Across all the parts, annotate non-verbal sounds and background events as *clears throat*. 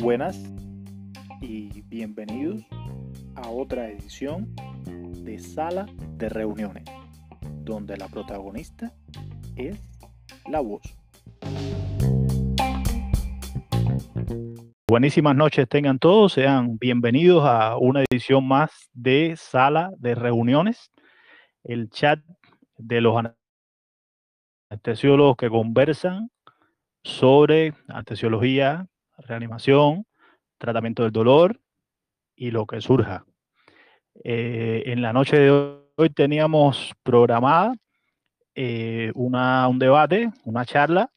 Buenas y bienvenidos a otra edición de Sala de Reuniones, donde la protagonista es la voz. Buenísimas noches tengan todos, sean bienvenidos a una edición más de Sala de Reuniones, el chat de los anestesiólogos que conversan sobre anestesiología, reanimación, tratamiento del dolor y lo que surja. Eh, en la noche de hoy teníamos programada eh, una, un debate, una charla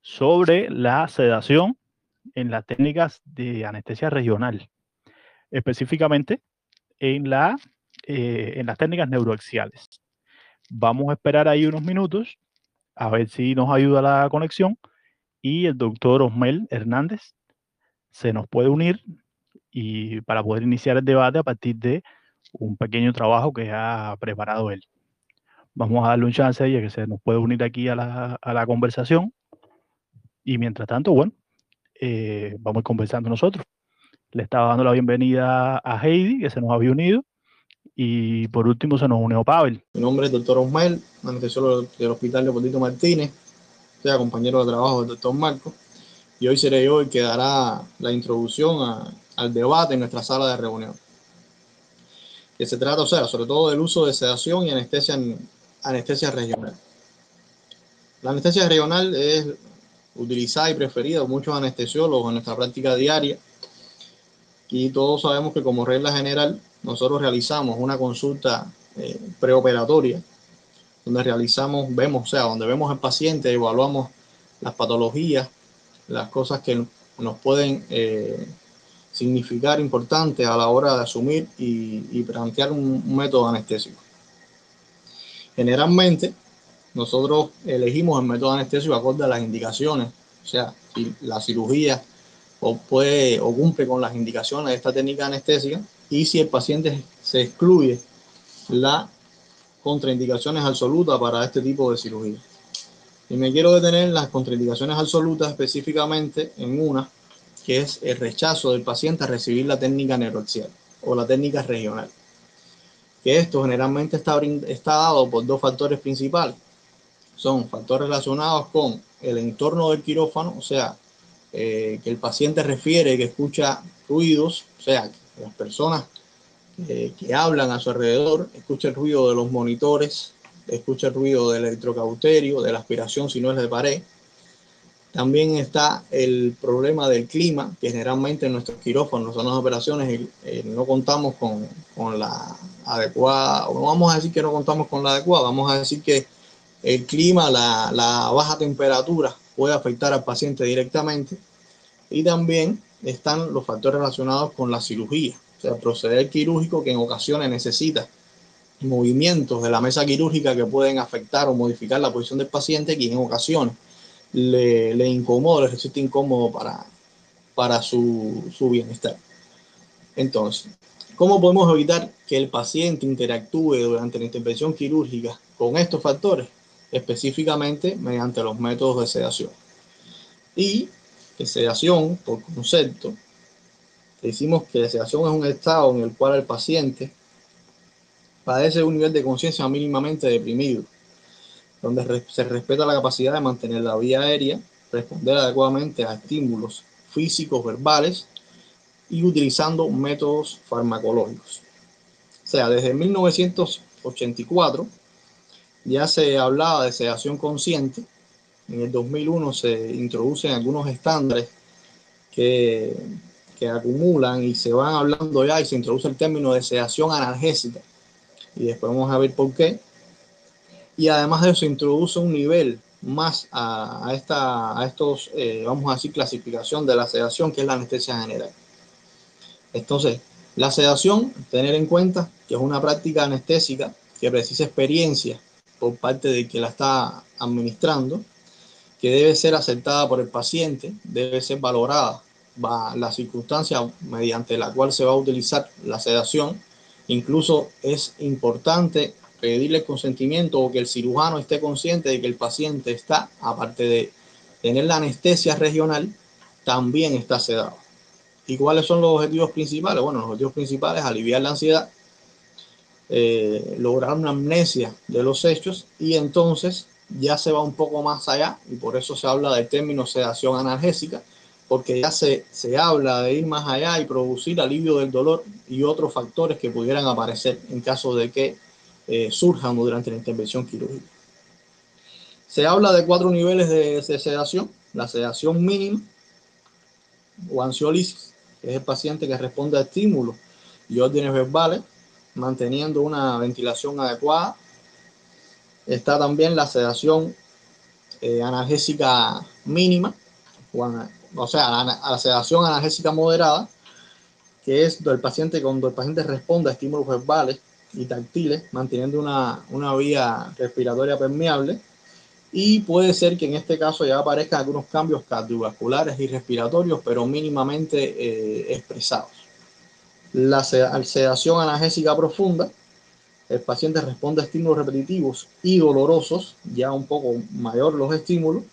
sobre la sedación en las técnicas de anestesia regional, específicamente en, la, eh, en las técnicas neuroaxiales. Vamos a esperar ahí unos minutos a ver si nos ayuda la conexión y el doctor Osmel Hernández se nos puede unir y para poder iniciar el debate a partir de un pequeño trabajo que ha preparado él. Vamos a darle un chance a ella que se nos puede unir aquí a la, a la conversación. Y mientras tanto, bueno, eh, vamos conversando nosotros. Le estaba dando la bienvenida a Heidi, que se nos había unido. Y por último se nos unió Pavel. Mi nombre es doctor Osmel, anestesiólogo del Hospital Leopoldito Martínez. Soy compañero de trabajo del doctor Marco. Y hoy seré yo el que dará la introducción al debate en nuestra sala de reunión. Que se trata, o sea, sobre todo del uso de sedación y anestesia, anestesia regional. La anestesia regional es utilizada y preferida por muchos anestesiólogos en nuestra práctica diaria. Y todos sabemos que como regla general nosotros realizamos una consulta eh, preoperatoria donde realizamos, vemos, o sea, donde vemos al paciente, evaluamos las patologías, las cosas que nos pueden eh, significar importantes a la hora de asumir y, plantear un, método anestésico. Generalmente, nosotros elegimos el método anestésico acorde a las indicaciones, o sea, si la cirugía o o cumple con las indicaciones de esta técnica anestésica y si el paciente se excluye la contraindicaciones absolutas para este tipo de cirugía. Y me quiero detener en las contraindicaciones absolutas específicamente en una, que es el rechazo del paciente a recibir la técnica neuroaxial o la técnica regional. Que esto generalmente está, está dado por dos factores principales son factores relacionados con el entorno del quirófano, o sea, eh, que el paciente refiere que escucha ruidos, o sea, que las personas eh, que hablan a su alrededor, escucha el ruido de los monitores, escucha el ruido del electrocauterio, de la aspiración si no es de pared. También está el problema del clima, que generalmente en nuestros quirófanos, en las operaciones, eh, no contamos con, con la adecuada, o no vamos a decir que no contamos con la adecuada, vamos a decir que el clima, la, baja temperatura puede afectar al paciente directamente y también están los factores relacionados con la cirugía, sea, proceder quirúrgico que en ocasiones necesita movimientos de la mesa quirúrgica que pueden afectar o modificar la posición del paciente que en ocasiones le, le incomoda, le resulta incómodo para, para su, su bienestar. Entonces, ¿cómo podemos evitar que el paciente interactúe durante la intervención quirúrgica con estos factores? específicamente mediante los métodos de sedación. Y que sedación, por concepto, decimos que sedación es un estado en el cual el paciente padece un nivel de conciencia mínimamente deprimido, donde se respeta la capacidad de mantener la vía aérea, responder adecuadamente a estímulos físicos, verbales y utilizando métodos farmacológicos. O sea, desde 1984 ya se hablaba de sedación consciente. En el 2001 se introducen algunos estándares que, acumulan y se van hablando ya y se introduce el término de sedación analgésica. Y después vamos a ver por qué. Y además de eso se introduce un nivel más a, esta, a estos, eh, vamos a decir, clasificación de la sedación, que es la anestesia general. Entonces, la sedación, tener en cuenta que es una práctica anestésica que precisa experiencia por parte de quien la está administrando, que debe ser aceptada por el paciente, debe ser valorada va, la circunstancia mediante la cual se va a utilizar la sedación. Incluso es importante pedirle consentimiento o que el cirujano esté consciente de que el paciente está, aparte de tener la anestesia regional, también está sedado. ¿Y cuáles son los objetivos principales? Bueno, los objetivos principales es aliviar la ansiedad, eh, lograr una amnesia de los hechos y entonces ya se va un poco más allá y por eso se habla del término sedación analgésica, porque ya se, se habla de ir más allá y producir alivio del dolor y otros factores que pudieran aparecer en caso de que eh, surjan durante la intervención quirúrgica. Se habla de cuatro niveles de, sedación, la sedación mínima o ansiolisis, que es el paciente que responde a estímulos y órdenes verbales, manteniendo una ventilación adecuada. Está también la sedación eh, analgésica mínima, o, sea, la, sedación analgésica moderada, que es el paciente cuando el paciente responde a estímulos verbales y táctiles, manteniendo una, una vía respiratoria permeable. Y puede ser que en este caso ya aparezcan algunos cambios cardiovasculares y respiratorios, pero mínimamente eh, expresados. La sedación analgésica profunda, el paciente responde a estímulos repetitivos y dolorosos, ya un poco mayor los estímulos,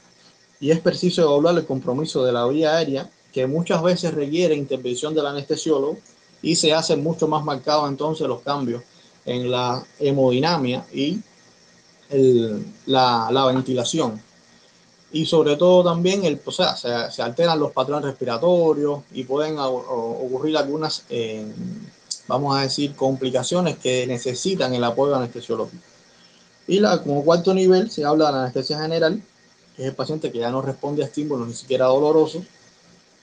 y es preciso evaluar el compromiso de la vía aérea, que muchas veces requiere intervención del anestesiólogo y se hacen mucho más marcados entonces los cambios en la hemodinamia y la, ventilación. Y sobre todo también, el, o sea, se, alteran los patrones respiratorios y pueden ocurrir algunas, eh, vamos a decir, complicaciones que necesitan el apoyo anestesiológico. Y la, como cuarto nivel se habla de la anestesia general, que es el paciente que ya no responde a estímulos ni siquiera dolorosos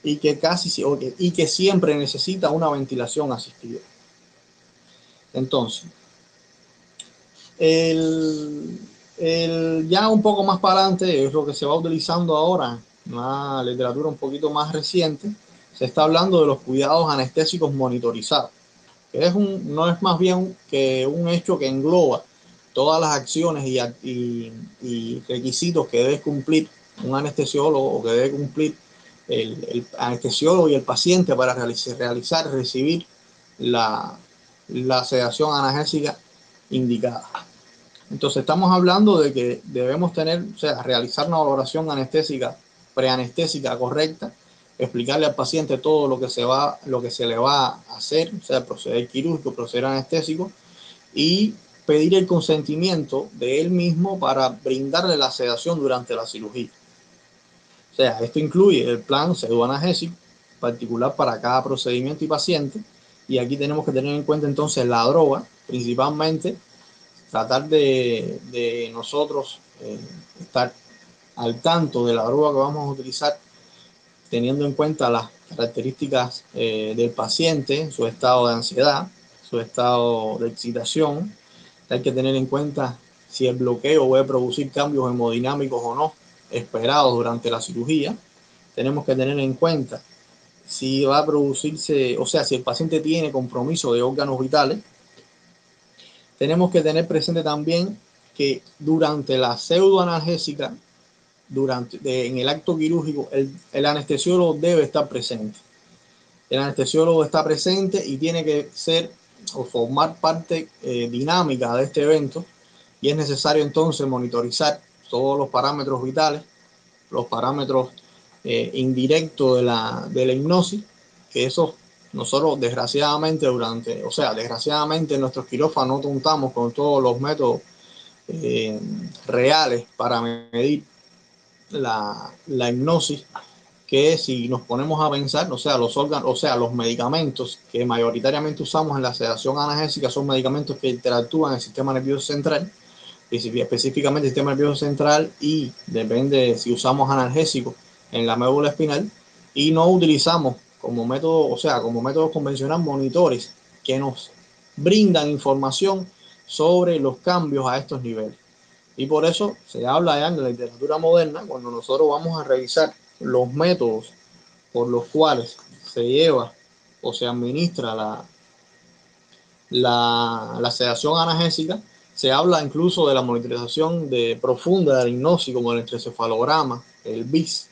y que casi y que siempre necesita una ventilación asistida. Entonces, el, ya un poco más para adelante es lo que se va utilizando ahora, una literatura un poquito más reciente, se está hablando de los cuidados anestésicos monitorizados, que es un, no es más bien que un hecho que engloba todas las acciones y, y, requisitos que debe cumplir un anestesiólogo o que debe cumplir el, anestesiólogo y el paciente para realizar, recibir la, la sedación analgésica indicada. Entonces estamos hablando de que debemos tener, o sea, realizar una valoración anestésica, preanestésica correcta, explicarle al paciente todo lo que se va, lo que se le va a hacer, o sea, proceder quirúrgico, proceder anestésico, y pedir el consentimiento de él mismo para brindarle la sedación durante la cirugía. O sea, esto incluye el plan pseudoanalgésico particular para cada procedimiento y paciente. Y aquí tenemos que tener en cuenta entonces la droga, principalmente tratar de, nosotros eh, estar al tanto de la droga que vamos a utilizar, teniendo en cuenta las características eh, del paciente, su estado de ansiedad, su estado de excitación, hay que tener en cuenta si el bloqueo puede producir cambios hemodinámicos o no esperados durante la cirugía. Tenemos que tener en cuenta si va a producirse, o sea, si el paciente tiene compromiso de órganos vitales. Tenemos que tener presente también que durante la pseudoanalgésica, durante, en el acto quirúrgico, el, el anestesiólogo debe estar presente. El anestesiólogo está presente y tiene que ser o formar parte eh, dinámica de este evento y es necesario entonces monitorizar todos los parámetros vitales, los parámetros eh, indirectos de la, de la hipnosis, que eso nosotros desgraciadamente durante, o sea, desgraciadamente en nuestros quirófanos no contamos con todos los métodos eh, reales para medir la, la hipnosis que si nos ponemos a pensar, o sea, los órganos, o sea, los medicamentos que mayoritariamente usamos en la sedación analgésica son medicamentos que interactúan en el sistema nervioso central, específicamente el sistema nervioso central y depende si usamos analgésicos en la médula espinal y no utilizamos como método, o sea, como método convencional monitores que nos brindan información sobre los cambios a estos niveles. Y por eso se habla ya en la literatura moderna, cuando nosotros vamos a revisar los métodos por los cuales se lleva o se administra la, la, sedación analgésica, se habla incluso de la monitorización de profunda de la hipnosis, como el encefalograma, el BIS.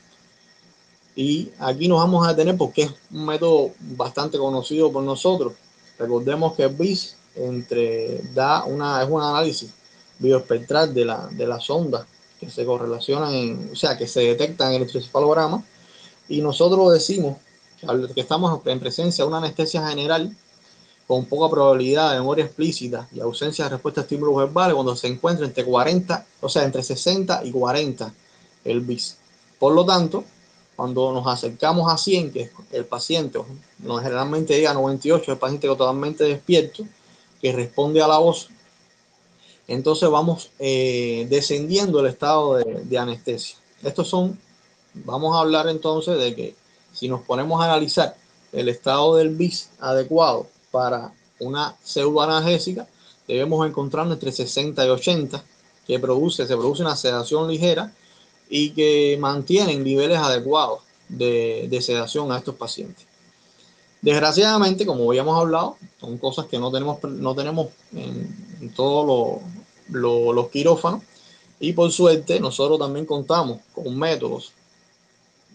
Y aquí nos vamos a detener porque es un método bastante conocido por nosotros. Recordemos que el BIS entre, da una, es un análisis bioespectral de la, de la sonda que se correlacionan, o sea, que se detectan en el electroencefalograma. Y nosotros decimos que estamos en presencia de una anestesia general con poca probabilidad de memoria explícita y ausencia de respuesta a estímulos verbales cuando se encuentra entre 40, o sea, entre 60 y 40 el BIS. Por lo tanto, cuando nos acercamos a 100, que el paciente, no generalmente llega a 98, el paciente totalmente despierto, que responde a la voz, entonces vamos eh, descendiendo el estado de, anestesia. Estos son, vamos a hablar entonces de que si nos ponemos a analizar el estado del BIS adecuado para una pseudoanalgésica, debemos encontrar entre 60 y 80, que produce, se produce una sedación ligera y que mantienen niveles adecuados de, sedación a estos pacientes. Desgraciadamente, como habíamos hablado, son cosas que no tenemos, no tenemos en, todos los quirófanos y por suerte nosotros también contamos con métodos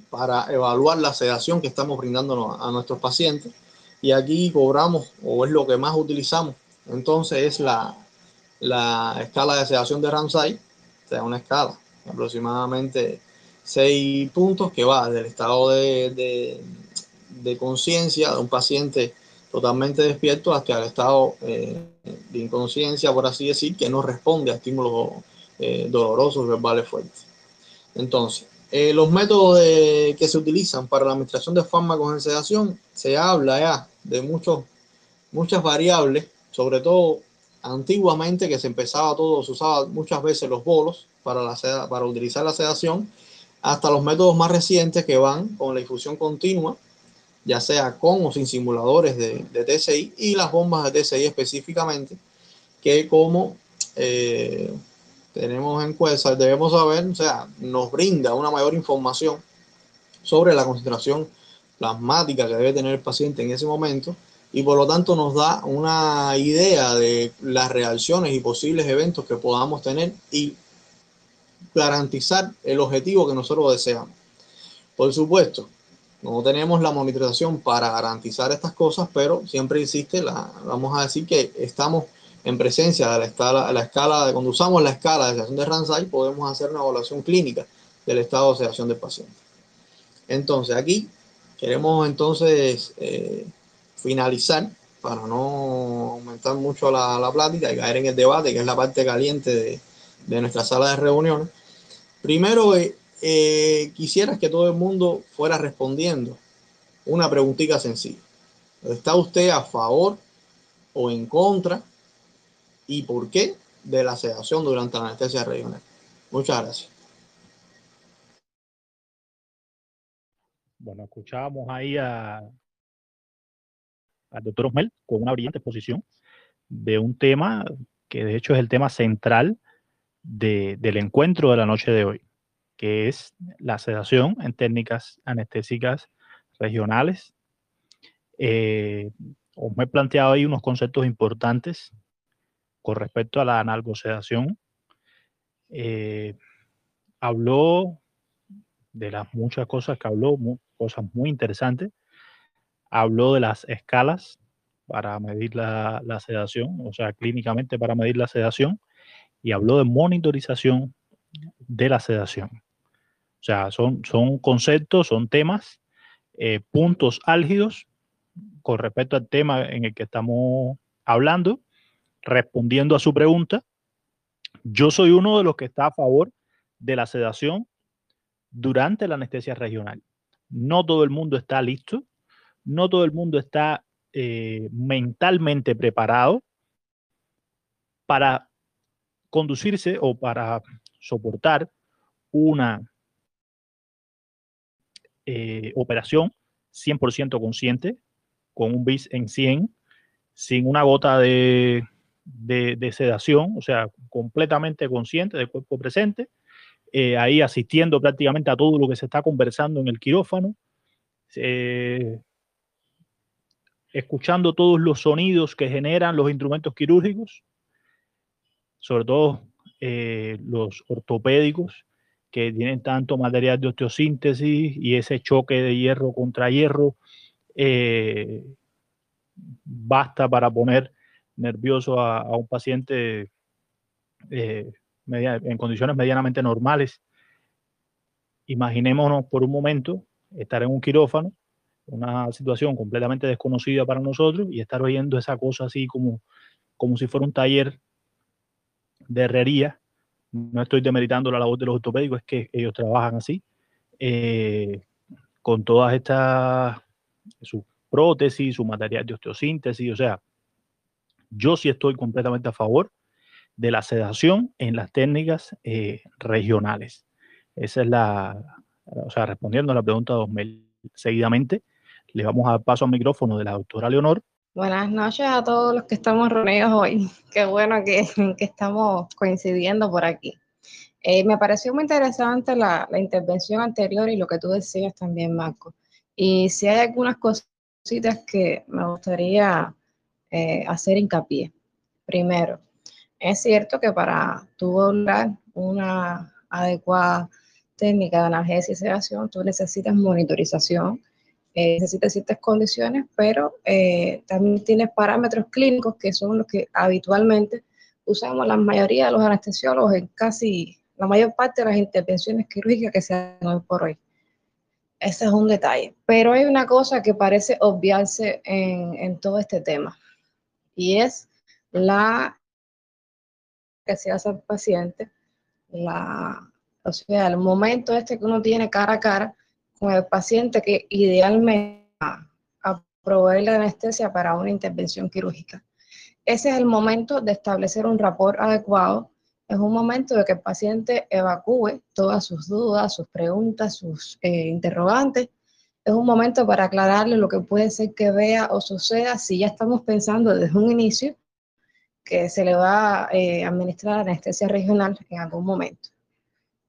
para evaluar la sedación que estamos brindando a nuestros pacientes y aquí cobramos o es lo que más utilizamos. Entonces es la, la escala de sedación de Ramsay, o sea, una escala aproximadamente seis puntos que va del estado de, de, conciencia de un paciente totalmente despierto hasta el estado eh, de inconsciencia, por así decir, que no responde a estímulos eh, dolorosos verbales fuertes. Entonces, eh, los métodos que se utilizan para la administración de fármacos en sedación, se habla ya de muchos, muchas variables, sobre todo antiguamente que se empezaba todo, se usaba muchas veces los bolos para, la para utilizar la sedación, hasta los métodos más recientes que van con la infusión continua, ya sea con o sin simuladores de, de TCI y las bombas de TCI específicamente, que como eh, tenemos en cuenta, debemos saber, o sea, nos brinda una mayor información sobre la concentración plasmática que debe tener el paciente en ese momento y por lo tanto nos da una idea de las reacciones y posibles eventos que podamos tener y garantizar el objetivo que nosotros deseamos. Por supuesto, no tenemos la monitorización para garantizar estas cosas, pero siempre existe la, vamos a decir que estamos en presencia de la escala, la escala de, cuando usamos la escala de sedación de Ramsay, podemos hacer una evaluación clínica del estado de sedación del paciente. Entonces, aquí queremos entonces eh, finalizar para no aumentar mucho la, la, plática y caer en el debate, que es la parte caliente de, de nuestra sala de reuniones. Primero, eh, eh, quisiera que todo el mundo fuera respondiendo una preguntita sencilla. ¿Está usted a favor o en contra y por qué de la sedación durante la anestesia regional. Muchas gracias. Bueno, escuchábamos ahí a, al doctor Osmel con una brillante exposición de un tema que de hecho es el tema central del encuentro de la noche de hoy, que es la sedación en técnicas anestésicas regionales. Eh, Osmel planteado ahí unos conceptos importantes con respecto a la analgosedación, eh, habló de las muchas cosas que habló, cosas muy interesantes. Habló de las escalas para medir la, sedación, o sea, clínicamente para medir la sedación, y habló de monitorización de la sedación. O sea, son, son conceptos, son temas, eh, puntos álgidos con respecto al tema en el que estamos hablando respondiendo a su pregunta, yo soy uno de los que está a favor de la sedación durante la anestesia regional. No todo el mundo está listo, no todo el mundo está eh, mentalmente preparado para conducirse o para soportar una eh, operación 100% consciente con un BIS en 100, sin una gota de sedación, o sea, completamente consciente del cuerpo presente, eh, ahí asistiendo prácticamente a todo lo que se está conversando en el quirófano, eh, escuchando todos los sonidos que generan los instrumentos quirúrgicos, sobre todo los ortopédicos, que tienen tanto material de osteosíntesis y ese choque de hierro contra hierro, basta para poner nervioso a, un paciente eh, en condiciones medianamente normales. Imaginémonos por un momento estar en un quirófano una situación completamente desconocida para nosotros y estar oyendo esa cosa así como, como si fuera un taller de herrería. No estoy demeritando la labor de los ortopédicos, es que ellos trabajan así, eh, con todas estas, su prótesis, su material de osteosíntesis, o sea, yo sí estoy completamente a favor de la sedación en las técnicas eh, regionales. Esa es la, o sea, respondiendo a la pregunta 2000 seguidamente, le vamos a dar paso al micrófono de la doctora Leonor. Buenas noches a todos los que estamos reunidos hoy. *laughs* Qué bueno *laughs* que, estamos coincidiendo por aquí. Eh, me pareció muy interesante la, la, intervención anterior y lo que tú decías también, Marco. Y si hay algunas cositas que me gustaría eh, hacer hincapié. Primero, es cierto que para tú lograr una adecuada técnica de analgesia y sedación, tú necesitas monitorización, eh, necesitas ciertas condiciones, pero eh, también tienes parámetros clínicos que son los que habitualmente usamos la mayoría de los anestesiólogos en casi la mayor parte de las intervenciones quirúrgicas que se hacen hoy por hoy. Ese es un detalle. Pero hay una cosa que parece obviarse en, en todo este tema y es la que se hace al paciente, la, o sea, el momento este que uno tiene cara a cara con el paciente que idealmente a la anestesia para una intervención quirúrgica. Ese es el momento de establecer un rapport adecuado, es un momento de que el paciente evacúe todas sus dudas, sus preguntas, sus eh, interrogantes, es un momento para aclararle lo que puede ser que vea o suceda si ya estamos pensando desde un inicio que se le va a eh, administrar anestesia regional en algún momento.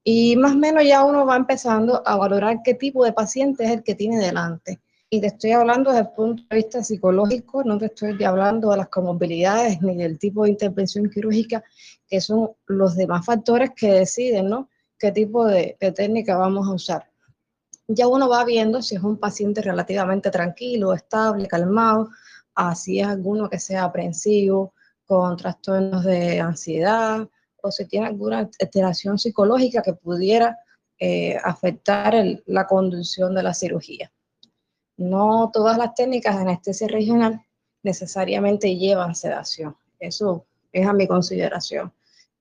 Y más o menos ya uno va empezando a valorar qué tipo de paciente es el que tiene delante. Y te estoy hablando desde el punto de vista psicológico, no te estoy hablando de las comorbilidades ni del tipo de intervención quirúrgica, que son los demás factores que deciden, ¿no? qué tipo de, de técnica vamos a usar. Ya uno va viendo si es un paciente relativamente tranquilo, estable, calmado, así es alguno que sea aprensivo, con trastornos de ansiedad, o si tiene alguna alteración psicológica que pudiera eh, afectar la conducción de la cirugía. No todas las técnicas de anestesia regional necesariamente llevan sedación. Eso es a mi consideración.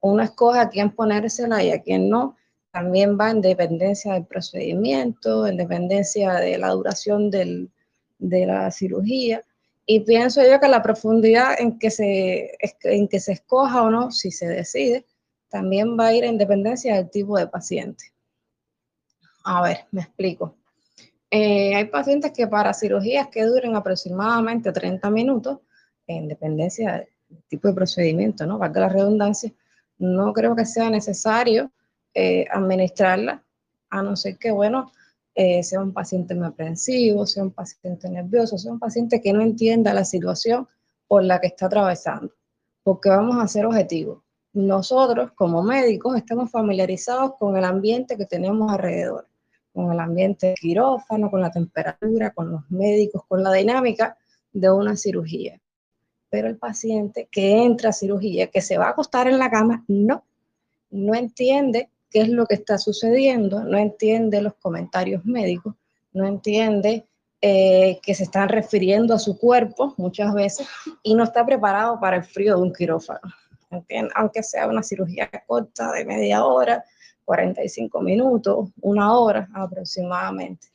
Uno escoge a quién ponérsela y a quién no. También va en dependencia del procedimiento, en dependencia de la duración del, de la cirugía. Y pienso yo que la profundidad en que, se, en que se escoja o no, si se decide, también va a ir en dependencia del tipo de paciente. A ver, me explico. Eh, hay pacientes que para cirugías que duren aproximadamente 30 minutos, en dependencia del tipo de procedimiento, ¿no? Valga la redundancia, no creo que sea necesario eh, administrarla, a no ser que, bueno, eh, sea un paciente muy aprensivo, sea un paciente nervioso, sea un paciente que no entienda la situación por la que está atravesando, porque vamos a ser objetivos nosotros como médicos estamos familiarizados con el ambiente que tenemos alrededor, con el ambiente quirófano, con la temperatura, con los médicos, con la dinámica de una cirugía. Pero el paciente que entra a cirugía, que se va a acostar en la cama, no, no entiende qué es lo que está sucediendo, no entiende los comentarios médicos, no entiende eh, que se están refiriendo a su cuerpo muchas veces y no está preparado para el frío de un quirófano aunque sea una cirugía corta de media hora, 45 minutos, una hora aproximadamente.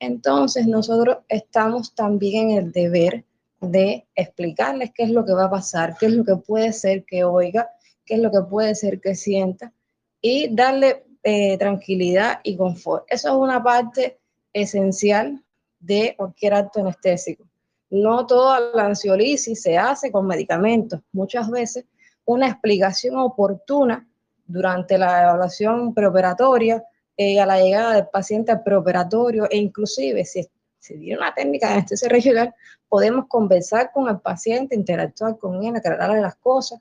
Entonces nosotros estamos también en el deber de explicarles qué es lo que va a pasar, qué es lo que puede ser que oiga, qué es lo que puede ser que sienta y darle eh, tranquilidad y confort. Eso es una parte esencial de cualquier acto anestésico. No toda la ansiolisis se hace con medicamentos. Muchas veces una explicación oportuna durante la evaluación preoperatoria, eh, a la llegada del paciente al preoperatorio e inclusive si se tiene una técnica de anestesia regional, podemos conversar con el paciente, interactuar con él, aclararle las cosas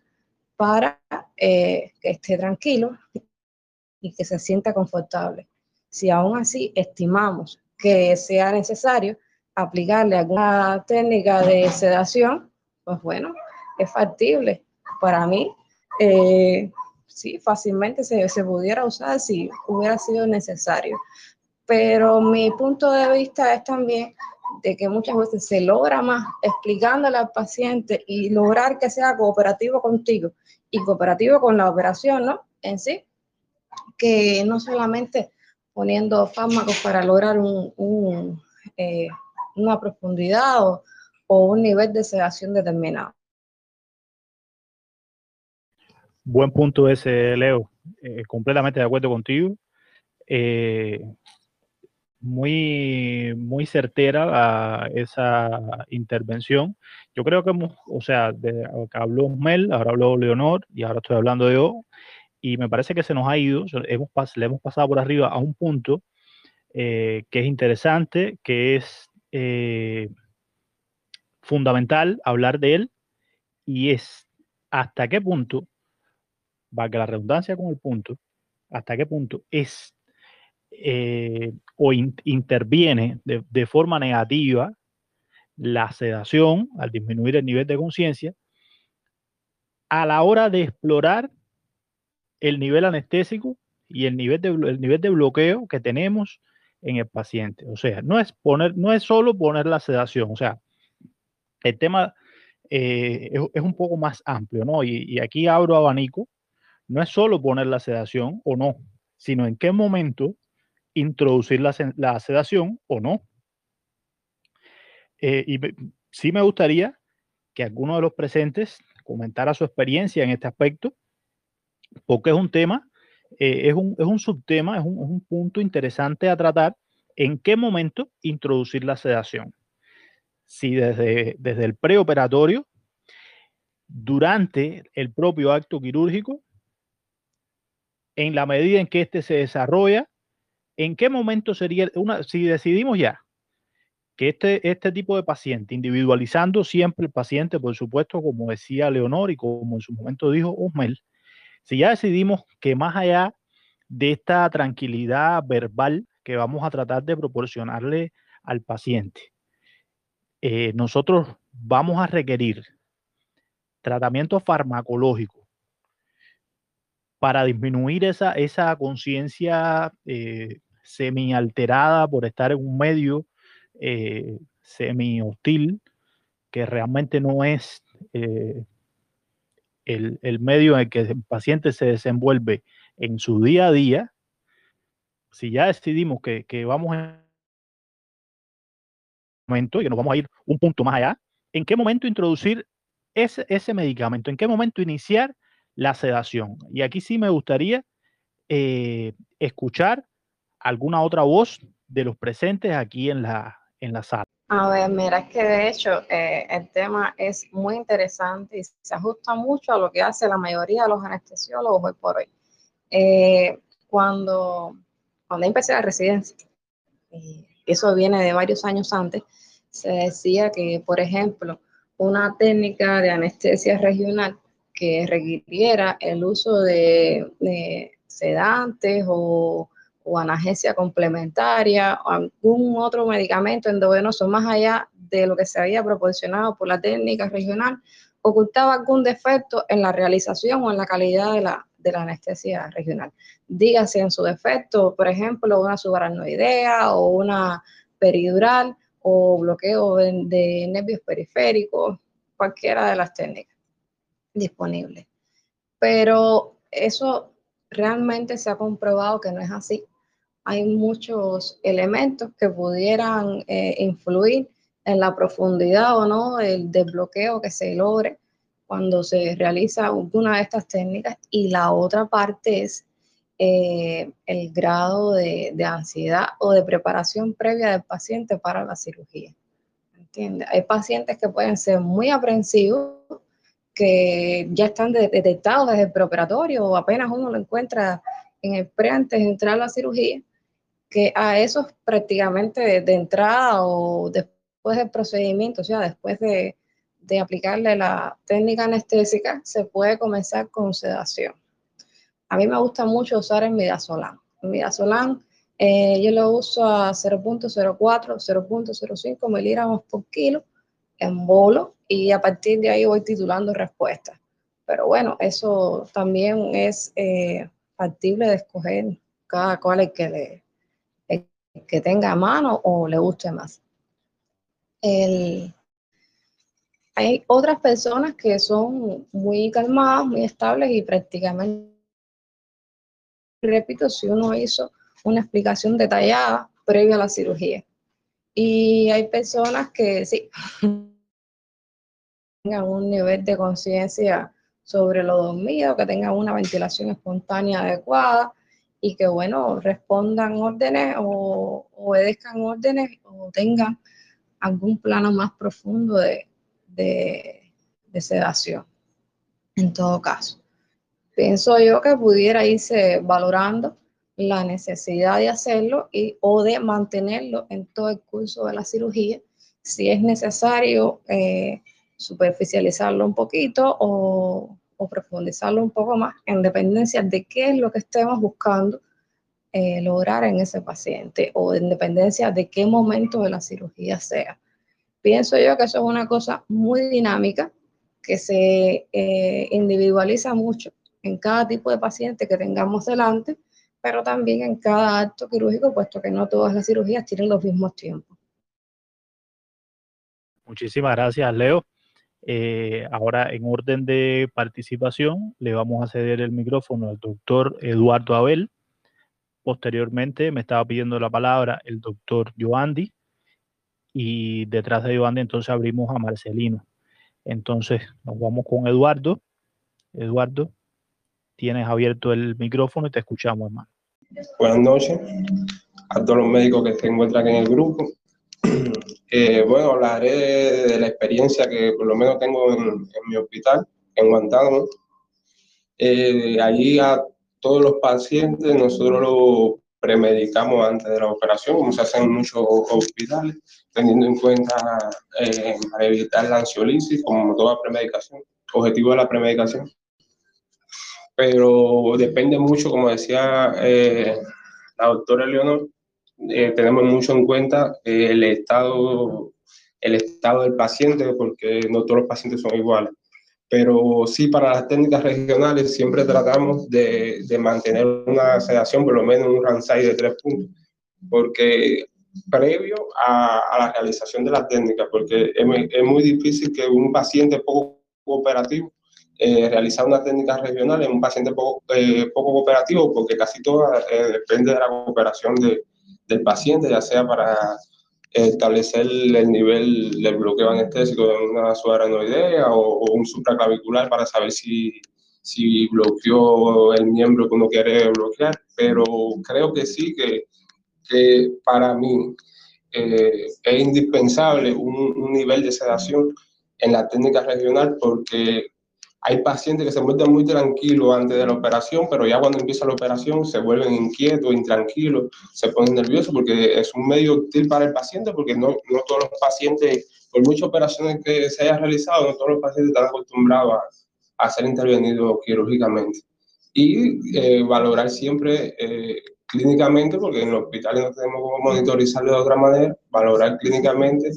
para eh, que esté tranquilo y que se sienta confortable. Si aún así estimamos que sea necesario aplicarle alguna técnica de sedación, pues bueno, es factible para mí, eh, sí, fácilmente se, se pudiera usar si hubiera sido necesario. Pero mi punto de vista es también de que muchas veces se logra más explicándole al paciente y lograr que sea cooperativo contigo y cooperativo con la operación, ¿no? En sí, que no solamente poniendo fármacos para lograr un, eh, una profundidad o, un nivel de sedación determinado. Buen punto ese, Leo. Eh, completamente de acuerdo contigo. Eh, muy, muy certera esa intervención. Yo creo que hemos, o sea, de, habló Mel, ahora habló Leonor y ahora estoy hablando yo, y me parece que se nos ha ido, hemos le hemos pasado por arriba a un punto eh, que es interesante, que es fundamental hablar de él, y es hasta qué punto, va que la redundancia con el punto, hasta qué punto es eh, o interviene de, forma negativa la sedación al disminuir el nivel de conciencia a la hora de explorar el nivel anestésico y el nivel de, el nivel de bloqueo que tenemos en el paciente. O sea, no es poner, no es solo poner la sedación, o sea, el tema eh, es, un poco más amplio, ¿no? Y, aquí abro abanico, no es solo poner la sedación o no, sino en qué momento introducir la, sedación o no. Eh, y sí me gustaría que alguno de los presentes comentara su experiencia en este aspecto, porque es un tema, eh, es, un, es, un, subtema, es un, es un punto interesante a tratar, en qué momento introducir la sedación. Si desde, desde el preoperatorio, durante el propio acto quirúrgico, en la medida en que éste se desarrolla ¿en qué momento sería una, si decidimos ya que este, este tipo de paciente, individualizando siempre el paciente, por supuesto, como decía Leonor y como en su momento dijo Osmel, si ya decidimos que más allá de esta tranquilidad verbal que vamos a tratar de proporcionarle al paciente, eh, nosotros vamos a requerir tratamiento farmacológico para disminuir esa, esa conciencia eh, semi-alterada por estar en un medio eh, semi-hostil, que realmente no es eh, el, medio en el que el paciente se desenvuelve en su día a día, si ya decidimos que, vamos en momento y que nos vamos a ir un punto más allá, ¿en qué momento introducir ese, ese medicamento? ¿En qué momento iniciar la sedación. Y aquí sí me gustaría eh, escuchar alguna otra voz de los presentes aquí en la, en la sala. A ver, mira, es que de hecho eh, el tema es muy interesante y se ajusta mucho a lo que hace la mayoría de los anestesiólogos hoy por hoy. Eh, cuando, cuando empecé la residencia, eso viene de varios años antes, se decía que, por ejemplo, una técnica de anestesia regional que requiriera el uso de, sedantes o, o, complementaria o algún otro medicamento endovenoso más allá de lo que se había proporcionado por la técnica regional, ocultaba algún defecto en la realización o en la calidad de la, de la anestesia regional. Dígase en su defecto, por ejemplo, una subaracnoidea o una peridural o bloqueo de nervios periféricos, cualquiera de las técnicas disponible. Pero eso realmente se ha comprobado que no es así. Hay muchos elementos que pudieran eh, influir en la profundidad o no del desbloqueo que se logre cuando se realiza una de estas técnicas y la otra parte es eh, el grado de, de, ansiedad o de preparación previa del paciente para la cirugía. ¿Entiende? Hay pacientes que pueden ser muy aprensivos que ya están detectados desde el preoperatorio o apenas uno lo encuentra en el pre antes de entrar a la cirugía, que a esos prácticamente de, entrada o después del procedimiento, o sea, después de, de, aplicarle la técnica anestésica, se puede comenzar con sedación. A mí me gusta mucho usar el midazolam. El midazolam eh, yo lo uso a 0.04, 0.05 miligramos por kilo en bolo y a partir de ahí voy titulando respuestas. Pero bueno, eso también es eh, factible de escoger cada cual el que, le, que tenga a mano o le guste más. hay otras personas que son muy calmadas, muy estables y prácticamente, repito, si uno hizo una explicación detallada previa a la cirugía. Y hay personas que sí, *laughs* tengan un nivel de conciencia sobre lo dormido, que tengan una ventilación espontánea adecuada y que, bueno, respondan órdenes o obedezcan órdenes o tengan algún plano más profundo de, de sedación, en todo caso. Pienso yo que pudiera irse valorando la necesidad de hacerlo y, o de mantenerlo en todo el curso de la cirugía, si es necesario eh, superficializarlo un poquito o, profundizarlo un poco más, en dependencia de qué es lo que estemos buscando eh, lograr en ese paciente o en dependencia de qué momento de la cirugía sea. Pienso yo que eso es una cosa muy dinámica, que se eh, individualiza mucho en cada tipo de paciente que tengamos delante pero también en cada acto quirúrgico, puesto que no todas las cirugías tienen los mismos tiempos. Muchísimas gracias, Leo. Eh, ahora, en orden de participación, le vamos a ceder el micrófono al doctor Eduardo Abel. Posteriormente, me estaba pidiendo la palabra el doctor Joandi. Y detrás de Joandi, entonces abrimos a Marcelino. Entonces, nos vamos con Eduardo. Eduardo, tienes abierto el micrófono y te escuchamos, hermano. Buenas noches a todos los médicos que se encuentran en el grupo. *clears throat* Eh, bueno, hablaré de, la experiencia que por lo menos tengo en, mi hospital, en Guantánamo. Eh, allí a todos los pacientes nosotros los premedicamos antes de la operación, como se hace en muchos hospitales, teniendo en cuenta eh, evitar la ansiolisis, como toda premedicación, objetivo de la premedicación pero depende mucho, como decía eh, la doctora Leonor, eh, tenemos mucho en cuenta eh, el, estado, el estado del paciente, porque no todos los pacientes son iguales. Pero sí, para las técnicas regionales siempre tratamos de, de mantener una sedación, por lo menos un Ransay de tres puntos, porque previo a, a, la realización de la técnica, porque es, es muy difícil que un paciente poco operativo eh, realizar una técnica regional en un paciente poco, eh, cooperativo, porque casi todo eh, depende de la cooperación de, del paciente, ya sea para establecer el nivel del bloqueo anestésico de una subaranoidea o, un supraclavicular para saber si, si bloqueó el miembro que uno quiere bloquear, pero creo que sí, que, que para mí es indispensable un, un nivel de sedación en la técnica regional porque hay pacientes que se muestran muy tranquilos antes de la operación, pero ya cuando empieza la operación se vuelven inquietos, intranquilos, se ponen nerviosos porque es un medio útil para el paciente, porque no, no todos los pacientes, por muchas operaciones que se hayan realizado, no todos los pacientes están acostumbrados a, ser intervenidos quirúrgicamente. Y eh, valorar siempre eh, clínicamente, porque en los hospitales no tenemos cómo monitorizarlo de otra manera, valorar clínicamente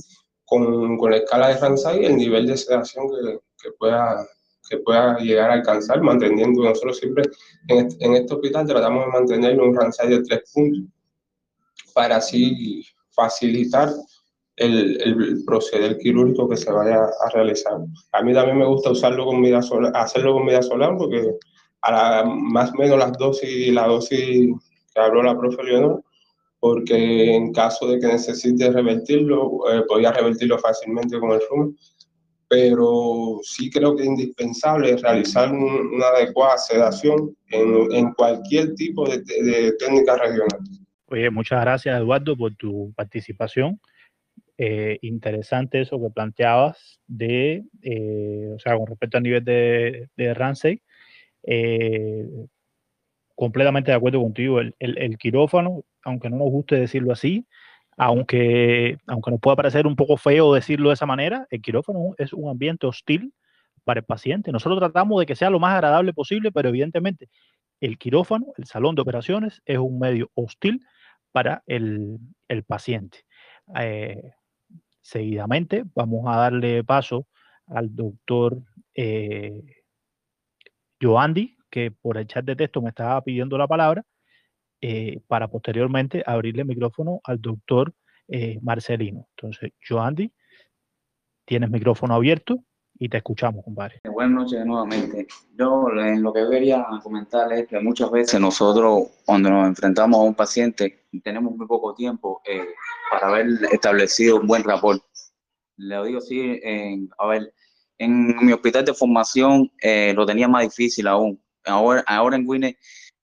con, con la escala de Ramsay el nivel de sedación que, que pueda que pueda llegar a alcanzar, manteniendo nosotros siempre en este, en este hospital tratamos de mantener un range de tres puntos para así facilitar el, el, proceder quirúrgico que se vaya a realizar. A mí también me gusta usarlo con solar, hacerlo con solar porque a la, más o menos las dosis, la dosis que habló la profe Leonor, porque en caso de que necesite revertirlo, eh, podía revertirlo fácilmente con el FUM pero sí creo que es indispensable realizar una adecuada sedación en, en cualquier tipo de, de, técnica regional. Oye, muchas gracias Eduardo por tu participación. Eh, interesante eso que planteabas de, eh, o sea, con respecto al nivel de, de Ramsey. Eh, completamente de acuerdo contigo. El, el, el, quirófano, aunque no nos guste decirlo así, aunque, aunque nos pueda parecer un poco feo decirlo de esa manera, el quirófano es un ambiente hostil para el paciente. Nosotros tratamos de que sea lo más agradable posible, pero evidentemente el quirófano, el salón de operaciones, es un medio hostil para el, el paciente. Eh, seguidamente vamos a darle paso al doctor eh, Joandi, que por el chat de texto me estaba pidiendo la palabra, eh, para posteriormente abrirle el micrófono al doctor eh, Marcelino. Entonces, Joandy, tienes micrófono abierto y te escuchamos, compadre. Buenas noches nuevamente. Yo en lo que quería comentar es que muchas veces nosotros cuando nos enfrentamos a un paciente tenemos muy poco tiempo eh, para haber establecido un buen rapport. Le digo así, a ver, en mi hospital de formación eh, lo tenía más difícil aún. Ahora, ahora en Winner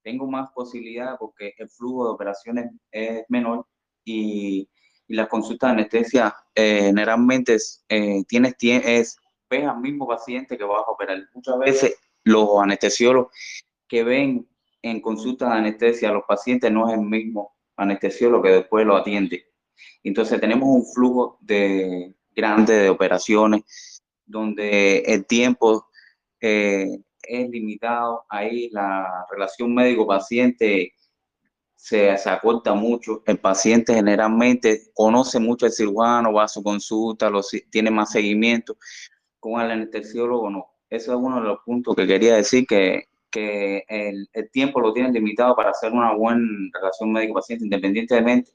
tengo más posibilidad porque el flujo de operaciones es menor y, y las consultas de anestesia eh, generalmente eh, tienes, es, ves al mismo paciente que vas a operar. Muchas veces los anestesiólogos que ven en consultas de anestesia a los pacientes no es el mismo anestesiólogo que después lo atiende. Entonces tenemos un flujo de grande de operaciones donde el tiempo eh, es limitado, ahí la relación médico-paciente se, se, acorta mucho, el paciente generalmente conoce mucho al cirujano, va a su consulta, lo, tiene más seguimiento, con el anestesiólogo no. Eso es uno de los puntos que quería decir, que, que el, el tiempo lo tienen limitado para hacer una buena relación médico-paciente, independientemente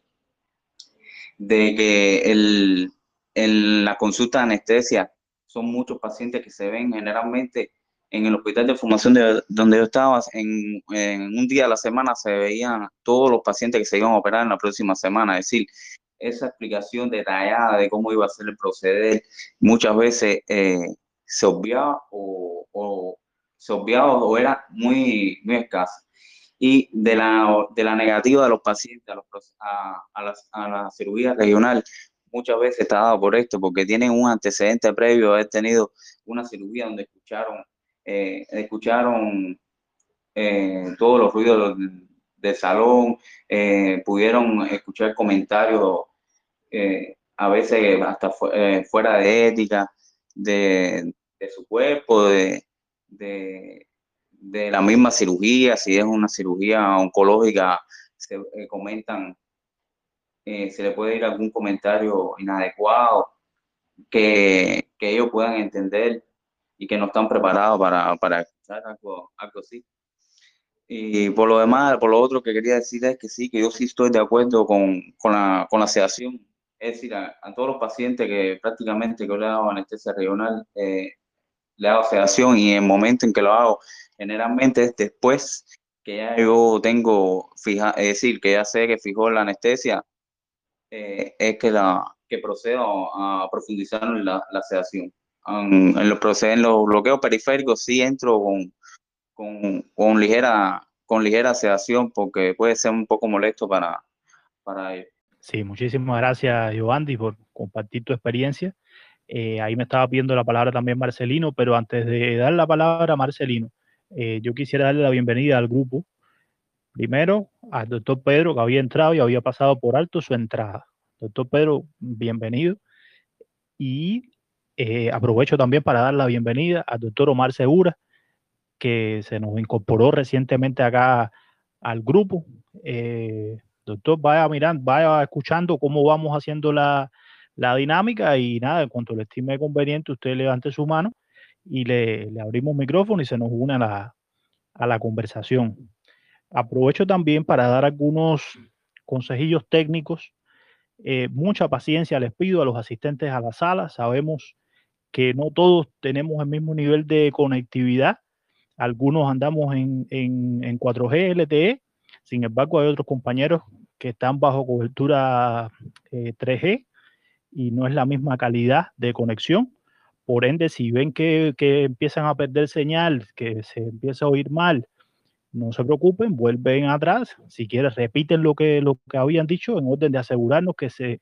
de que el, en la consulta de anestesia son muchos pacientes que se ven generalmente en el hospital de formación de, donde yo estaba, en, un día a la semana se veían todos los pacientes que se iban a operar en la próxima semana. Es decir, esa explicación detallada de cómo iba a ser el proceder muchas veces eh, se obviaba o, se obviaba o era muy, muy escasa. Y de la, de la negativa de los pacientes a, a, a la cirugía regional, muchas veces está dado por esto, porque tienen un antecedente previo a haber tenido una cirugía donde escucharon, eh, escucharon eh, todos los ruidos del, salón, eh, pudieron escuchar comentarios a veces hasta fuera de ética de, su cuerpo, de, de, de, la misma cirugía, si es una cirugía oncológica, se comentan se le puede ir algún comentario inadecuado que, que, ellos puedan entender y que no están preparados para, para escuchar algo, algo así. Y por lo demás, por lo otro que quería decir es que sí, que yo sí estoy de acuerdo con, con, la, con la sedación. Es decir, a, todos los pacientes que prácticamente que le hago anestesia regional, eh, le hago sedación y el momento en que lo hago, generalmente es después que ya yo tengo, fija, es decir, que ya sé que fijó la anestesia, eh, es que, la, que procedo a profundizar en la, la sedación. En, en, los, en los bloqueos periféricos sí entro con, con, con, ligera, con ligera sedación porque puede ser un poco molesto para, para ellos. Sí, muchísimas gracias, Giovanni, por compartir tu experiencia. Eh, ahí me estaba pidiendo la palabra también Marcelino, pero antes de dar la palabra a Marcelino, eh, yo quisiera darle la bienvenida al grupo Primero, al doctor Pedro, que había entrado y había pasado por alto su entrada. Doctor Pedro, bienvenido. Y eh, aprovecho también para dar la bienvenida al doctor Omar Segura, que se nos incorporó recientemente acá al grupo. Eh, doctor, vaya mirando, vaya escuchando cómo vamos haciendo la, dinámica y nada, en cuanto le estime conveniente, usted levante su mano y le, abrimos micrófono y se nos une a la, a la conversación. Aprovecho también para dar algunos consejillos técnicos. Eh, mucha paciencia les pido a los asistentes a la sala. Sabemos que no todos tenemos el mismo nivel de conectividad. Algunos andamos en, 4G LTE. Sin embargo, hay otros compañeros que están bajo cobertura 3G eh, y no es la misma calidad de conexión. Por ende, si ven que, que empiezan a perder señal, que se empieza a oír mal, no se preocupen, vuelven atrás, si quieren repiten lo que, lo que habían dicho en orden de asegurarnos que, se,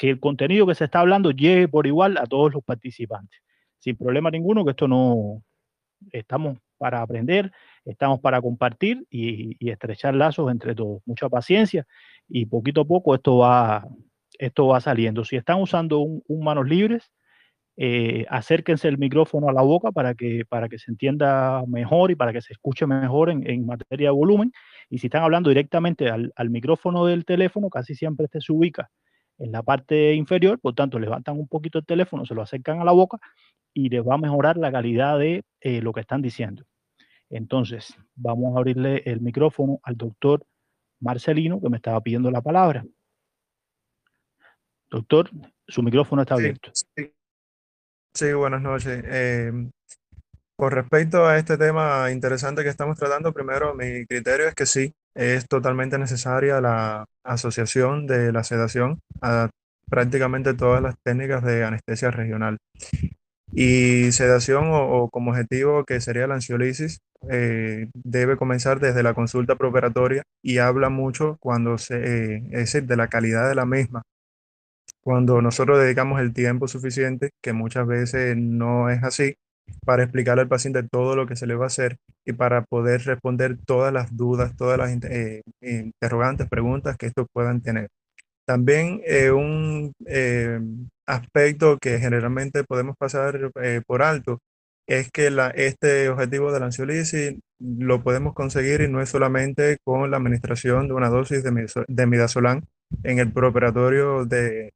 que el contenido que se está hablando llegue por igual a todos los participantes. Sin problema ninguno, que esto no estamos para aprender, estamos para compartir y, estrechar lazos entre todos. Mucha paciencia y poquito a poco esto va, esto va saliendo. Si están usando un manos libres, eh, acérquense el micrófono a la boca para que, para que se entienda mejor y para que se escuche mejor en, materia de volumen. Y si están hablando directamente al, micrófono del teléfono, casi siempre este se ubica en la parte inferior, por tanto levantan un poquito el teléfono, se lo acercan a la boca y les va a mejorar la calidad de eh, lo que están diciendo. Entonces, vamos a abrirle el micrófono al doctor Marcelino, que me estaba pidiendo la palabra. Doctor, su micrófono está abierto. Sí, buenas noches. Eh, con respecto a este tema interesante que estamos tratando, primero mi criterio es que sí, es totalmente necesaria la asociación de la sedación a prácticamente todas las técnicas de anestesia regional. Y sedación o, como objetivo que sería la ansiolisis eh, debe comenzar desde la consulta preoperatoria y habla mucho cuando se, eh, es de la calidad de la misma. Cuando nosotros dedicamos el tiempo suficiente, que muchas veces no es así, para explicarle al paciente todo lo que se le va a hacer y para poder responder todas las dudas, todas las eh, interrogantes, preguntas que estos puedan tener. También eh, un eh, aspecto que generalmente podemos pasar por alto es que la, este objetivo de la ansiolisis lo podemos conseguir y no es solamente con la administración de una dosis de, midazolam en el preoperatorio de,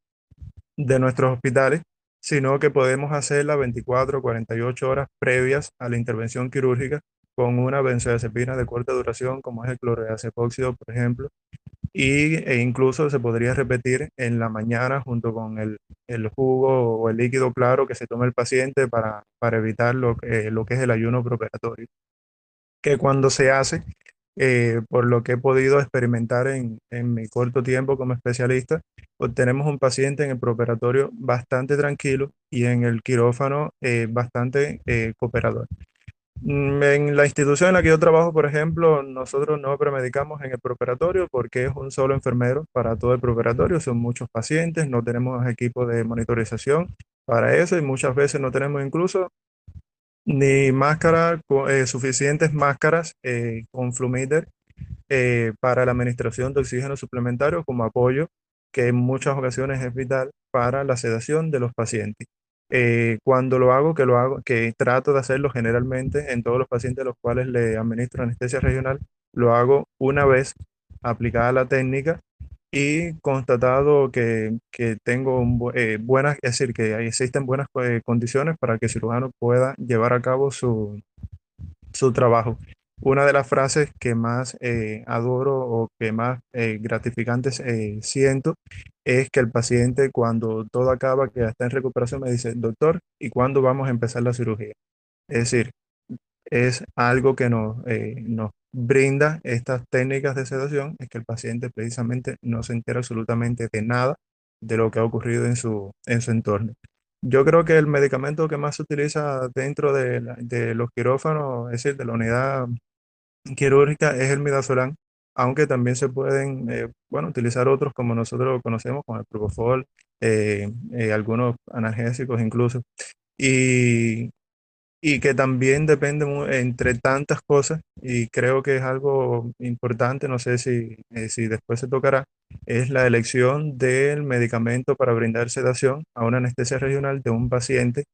de nuestros hospitales, sino que podemos hacerla 24 o 48 horas previas a la intervención quirúrgica con una benzodiazepina de corta duración, como es el clorodiazepóxido, por ejemplo, y, e incluso se podría repetir en la mañana junto con el, el, jugo o el líquido claro que se toma el paciente para, para evitar lo, lo que es el ayuno preoperatorio, que cuando se hace, eh, por lo que he podido experimentar en, en mi corto tiempo como especialista, tenemos un paciente en el preoperatorio bastante tranquilo y en el quirófano eh, bastante eh, cooperador. Mm, en la institución en la que yo trabajo, por ejemplo, nosotros no premedicamos en el preoperatorio porque es un solo enfermero para todo el preoperatorio, son muchos pacientes, no tenemos equipo de monitorización para eso y muchas veces no tenemos incluso ni máscaras, eh, suficientes máscaras con Flumider para la administración de oxígeno suplementario como apoyo que en muchas ocasiones es vital para la sedación de los pacientes. Eh, cuando lo hago, que lo hago, que trato de hacerlo generalmente en todos los pacientes a los cuales le administro anestesia regional, lo hago una vez aplicada la técnica y constatado que, que tengo eh, buenas, es decir, que existen buenas eh, condiciones para que el cirujano pueda llevar a cabo su, su trabajo. Una de las frases que más eh, adoro o que más gratificantes siento es que el paciente cuando todo acaba, que está en recuperación, me dice, doctor, ¿y cuándo vamos a empezar la cirugía? Es decir, es algo que nos, nos brinda estas técnicas de sedación, es que el paciente precisamente no se entera absolutamente de nada de lo que ha ocurrido en su, en su entorno. Yo creo que el medicamento que más se utiliza dentro de, de los quirófanos, es decir, de la unidad quirúrgica, es el midazolam, aunque también se pueden, eh, bueno, utilizar otros como nosotros lo conocemos, como el propofol, eh, eh, algunos analgésicos incluso. Y y que también depende entre tantas cosas y creo que es algo importante, no sé si, eh, si después se tocará, es la elección del medicamento para brindar sedación a una anestesia regional de un paciente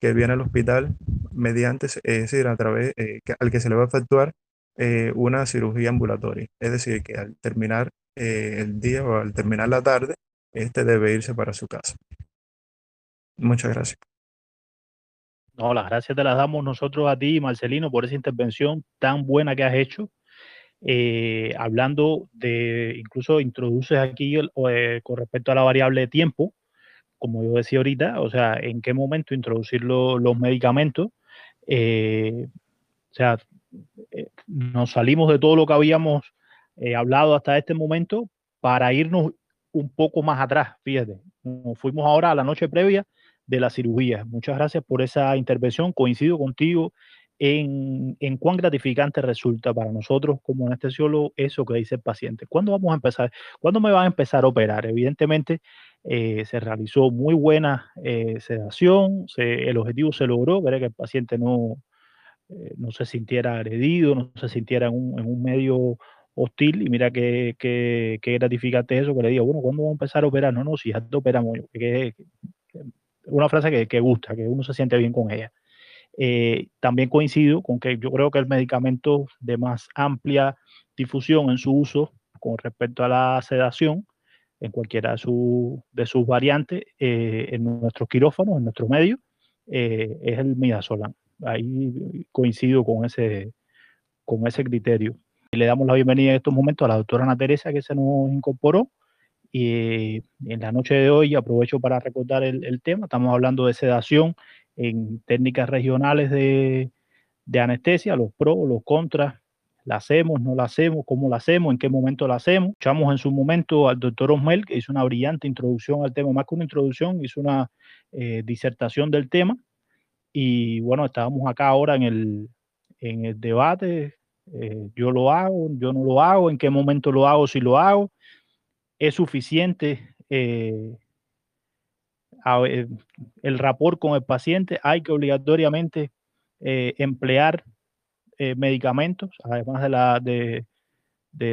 que viene al hospital mediante, es decir, a través, eh, al que se le va a efectuar eh, una cirugía ambulatoria. Es decir, que al terminar el día o al terminar la tarde, este debe irse para su casa. Muchas gracias. No, las gracias te las damos nosotros a ti, Marcelino, por esa intervención tan buena que has hecho. Eh, hablando de, incluso introduces aquí eh, con respecto a la variable de tiempo, como yo decía ahorita, o sea, en qué momento introducir los medicamentos. Eh, o sea, nos salimos de todo lo que habíamos hablado hasta este momento para irnos un poco más atrás, fíjate. Nos fuimos ahora a la noche previa de la cirugía. Muchas gracias por esa intervención. Coincido contigo en, en, cuán gratificante resulta para nosotros como anestesiólogo eso que dice el paciente. ¿Cuándo vamos a empezar? ¿Cuándo me van a empezar a operar? Evidentemente, eh, se realizó muy buena eh, sedación, el objetivo se logró, ver que el paciente no, eh, no se sintiera agredido, no se sintiera en un, medio hostil y mira qué, qué, gratificante es eso que le digo, bueno, ¿cuándo vamos a empezar a operar? No, no, si ya te operamos, que, una frase que, gusta, que uno se siente bien con ella. Eh, también coincido con que yo creo que el medicamento de más amplia difusión en su uso con respecto a la sedación, en cualquiera de sus variantes, eh, en nuestros quirófanos, en nuestros medios, eh, es el midazolam. Ahí coincido con ese, con ese criterio. Le damos la bienvenida en estos momentos a la doctora Ana Teresa que se nos incorporó y en la noche de hoy aprovecho para recordar el, tema. Estamos hablando de sedación en técnicas regionales de, de anestesia, los pros, los contras, la hacemos, no la hacemos, cómo la hacemos, en qué momento la hacemos. Escuchamos en su momento al doctor Osmel, que hizo una brillante introducción al tema, más que una introducción, hizo una eh, disertación del tema. Y bueno, estábamos acá ahora en el, en el debate, eh, yo lo hago, yo no lo hago, en qué momento lo hago, si lo hago. Es suficiente eh, el rapport con el paciente, hay que obligatoriamente emplear eh, medicamentos, además de la de,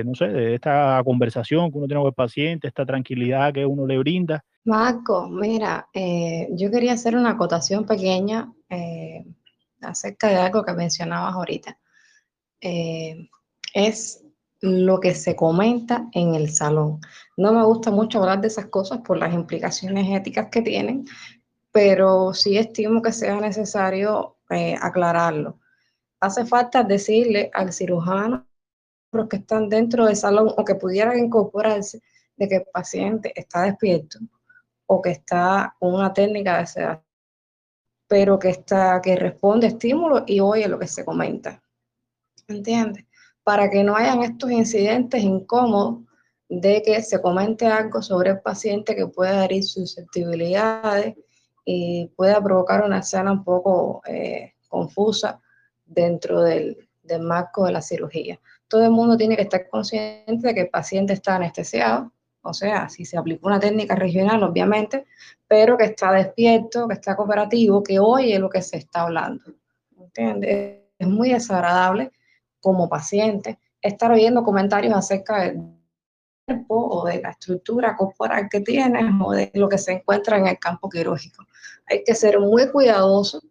no sé, de esta conversación que uno tiene con el paciente, esta tranquilidad que uno le brinda. Marco, mira, eh, yo quería hacer una acotación pequeña eh, acerca de algo que mencionabas ahorita. es lo que se comenta en el salón. No me gusta mucho hablar de esas cosas por las implicaciones éticas que tienen, pero sí estimo que sea necesario aclararlo hace falta decirle al cirujano, los que están dentro del salón o que pudieran incorporarse, de que el paciente está despierto o que está con una técnica de sedación, pero que, está, que responde a estímulos y oye lo que se comenta. ¿Entiendes? Para que no hayan estos incidentes incómodos de que se comente algo sobre el paciente que pueda herir susceptibilidades y pueda provocar una escena un poco eh, confusa dentro del, marco de la cirugía. Todo el mundo tiene que estar consciente de que el paciente está anestesiado, o sea, si se aplicó una técnica regional, obviamente, pero que está despierto, que está cooperativo, que oye lo que se está hablando. ¿Entiendes? Es muy desagradable como paciente estar oyendo comentarios acerca del cuerpo o de la estructura corporal que tienes o de lo que se encuentra en el campo quirúrgico. Hay que ser muy cuidadoso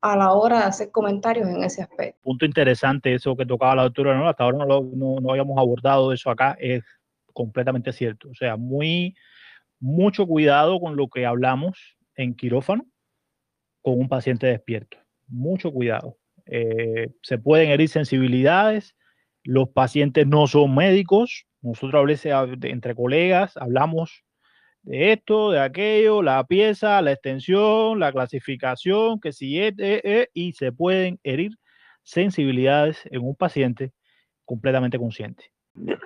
a la hora de hacer comentarios en ese aspecto. Punto interesante eso que tocaba la doctora, ¿no? Hasta ahora no, no, no habíamos abordado eso acá, es completamente cierto. O sea, muy, mucho cuidado con lo que hablamos en quirófano con un paciente despierto. Mucho cuidado. Eh, se pueden herir sensibilidades, los pacientes no son médicos, nosotros a veces entre colegas hablamos de esto, de aquello, la pieza, la extensión, la clasificación, que si es, y se pueden herir sensibilidades en un paciente completamente consciente.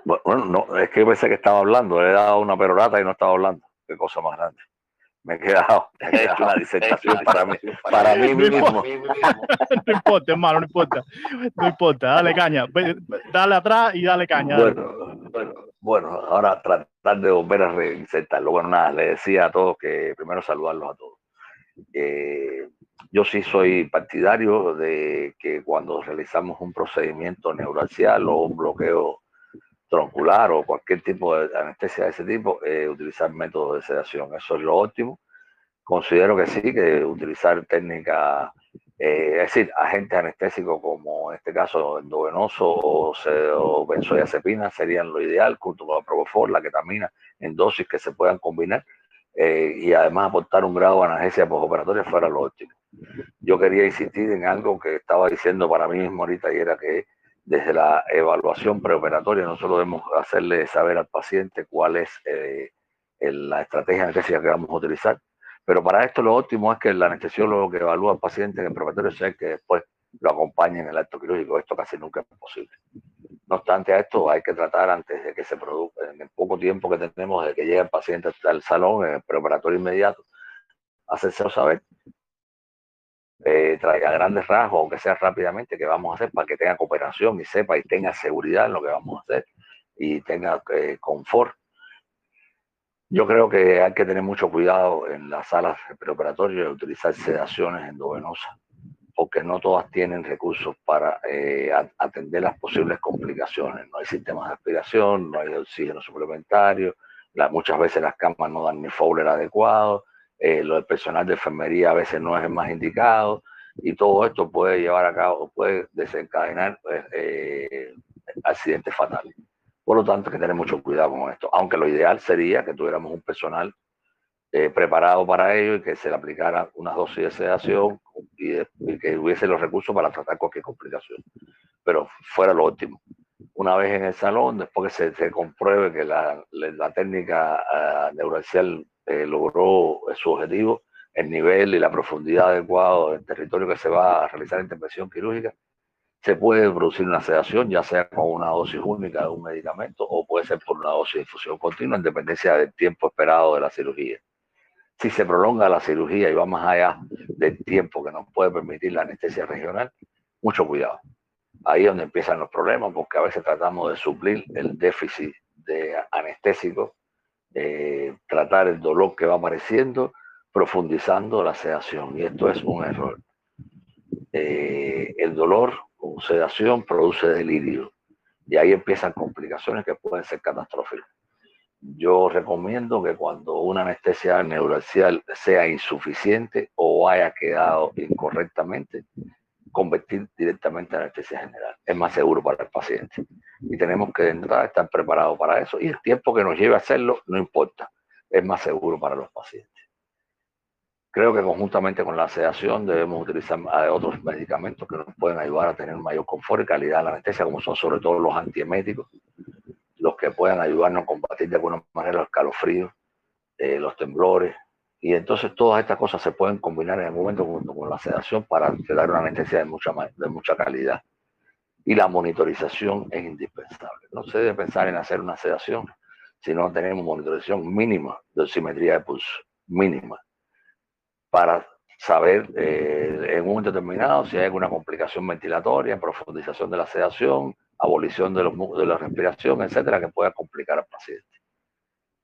Bueno, no, es que pensé que estaba hablando, le he dado una perorata y no estaba hablando. Qué cosa más grande. Me he quedado, me he quedado una disertación para mí, para mí mismo. no importa, hermano, no importa. No importa, dale caña. Dale atrás y dale caña. Bueno, bueno, bueno, ahora tratar de volver a reinsertarlo. Bueno, nada, le decía a todos que primero saludarlos a todos. Eh, yo sí soy partidario de que cuando realizamos un procedimiento neuracial o un bloqueo troncular o cualquier tipo de anestesia de ese tipo, eh, utilizar métodos de sedación. Eso es lo óptimo. Considero que sí, que utilizar técnicas eh, es decir, agentes anestésicos como en este caso endovenoso o, o serían lo ideal, junto con la propofol, la ketamina, en dosis que se puedan combinar eh, y además aportar un grado de analgesia postoperatoria fuera lo óptimo. Yo quería insistir en algo que estaba diciendo para mí mismo ahorita y era que desde la evaluación preoperatoria nosotros debemos hacerle saber al paciente cuál es eh, la estrategia anestésica que vamos a utilizar pero para esto lo óptimo es que el anestesiólogo que evalúa al paciente en el preparatorio sea que después lo acompañe en el acto quirúrgico. Esto casi nunca es posible. No obstante a esto, hay que tratar antes de que se produzca, en el poco tiempo que tenemos de que llegue el paciente al salón, en el preparatorio inmediato, hacérselo saber, eh, traiga grandes rasgos, aunque sea rápidamente, que vamos a hacer para que tenga cooperación y sepa y tenga seguridad en lo que vamos a hacer y tenga eh, confort yo creo que hay que tener mucho cuidado en las salas preoperatorias de utilizar sedaciones endovenosas, porque no todas tienen recursos para eh, atender las posibles complicaciones. No hay sistemas de aspiración, no hay oxígeno suplementario, muchas veces las camas no dan ni Fowler adecuado, eh, lo del personal de enfermería a veces no es el más indicado, y todo esto puede llevar a cabo, puede desencadenar pues, eh, accidentes fatales. Por lo tanto, hay que tener mucho cuidado con esto, aunque lo ideal sería que tuviéramos un personal eh, preparado para ello y que se le aplicara una dosis de sedación y, que hubiese los recursos para tratar cualquier complicación. Pero fuera lo óptimo. Una vez en el salón, después que se, compruebe que la, técnica uh, eh, logró su objetivo, el nivel y la profundidad adecuado del territorio que se va a realizar la intervención quirúrgica, se puede producir una sedación, ya sea con una dosis única de un medicamento o puede ser por una dosis de infusión continua en dependencia del tiempo esperado de la cirugía. Si se prolonga la cirugía y va más allá del tiempo que nos puede permitir la anestesia regional, mucho cuidado. Ahí es donde empiezan los problemas, porque a veces tratamos de suplir el déficit de anestésico, tratar el dolor que va apareciendo, profundizando la sedación. Y esto es un error. Eh, el dolor con sedación produce delirio. Y ahí empiezan complicaciones que pueden ser catastróficas. Yo recomiendo que cuando una anestesia neuralgial sea insuficiente o haya quedado incorrectamente, convertir directamente a anestesia general. Es más seguro para el paciente. Y tenemos que estar preparados para eso. Y el tiempo que nos lleve a hacerlo no importa. Es más seguro para los pacientes. Creo que conjuntamente con la sedación debemos utilizar otros medicamentos que nos pueden ayudar a tener mayor confort y calidad de la anestesia, como son sobre todo los antieméticos, los que puedan ayudarnos a combatir de alguna manera los calofríos, eh, los temblores. Y entonces todas estas cosas se pueden combinar en el momento junto con la sedación para dar una anestesia de mucha, de mucha calidad. Y la monitorización es indispensable. No se debe pensar en hacer una sedación si no tenemos monitorización mínima de simetría de pulso, mínima para saber eh, en un momento determinado si hay alguna complicación ventilatoria, profundización de la sedación, abolición de la respiración, etcétera, que pueda complicar al paciente.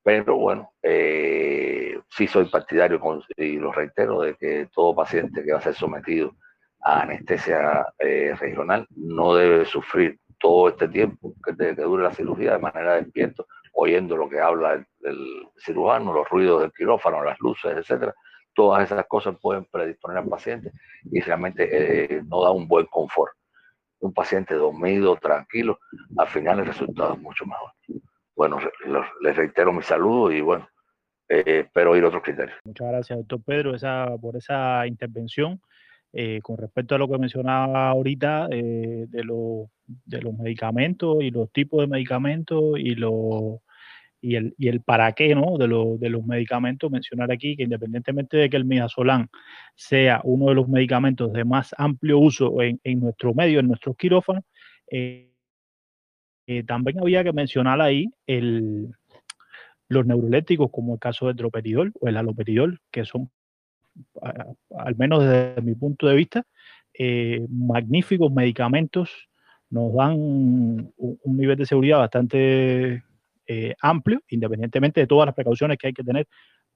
Pero bueno, eh, sí soy partidario, y lo reitero, de que todo paciente que va a ser sometido a anestesia eh, regional no debe sufrir todo este tiempo que, dure la cirugía de manera despierto, oyendo lo que habla el, el cirujano, los ruidos del quirófano, las luces, etcétera, todas esas cosas pueden predisponer al paciente y realmente eh, no da un buen confort. Un paciente dormido, tranquilo, al final el resultado es mucho mejor. Bueno, les reitero mi saludo y bueno, eh, espero oír otros criterios. Muchas gracias, doctor Pedro, esa, por esa intervención. Eh, con respecto a lo que mencionaba ahorita de, de los medicamentos y los tipos de medicamentos y los y el, y el para qué ¿no? de, de, los medicamentos, mencionar aquí que independientemente de que el midazolam sea uno de los medicamentos de más amplio uso en, en nuestro medio, en nuestros quirófanos, eh, eh, también había que mencionar ahí los neuroléticos, como el caso del droperidol o el aloperidol, que son, al menos desde mi punto de vista, eh, magníficos medicamentos, nos dan un, nivel de seguridad bastante eh, amplio, independientemente de todas las precauciones que hay que tener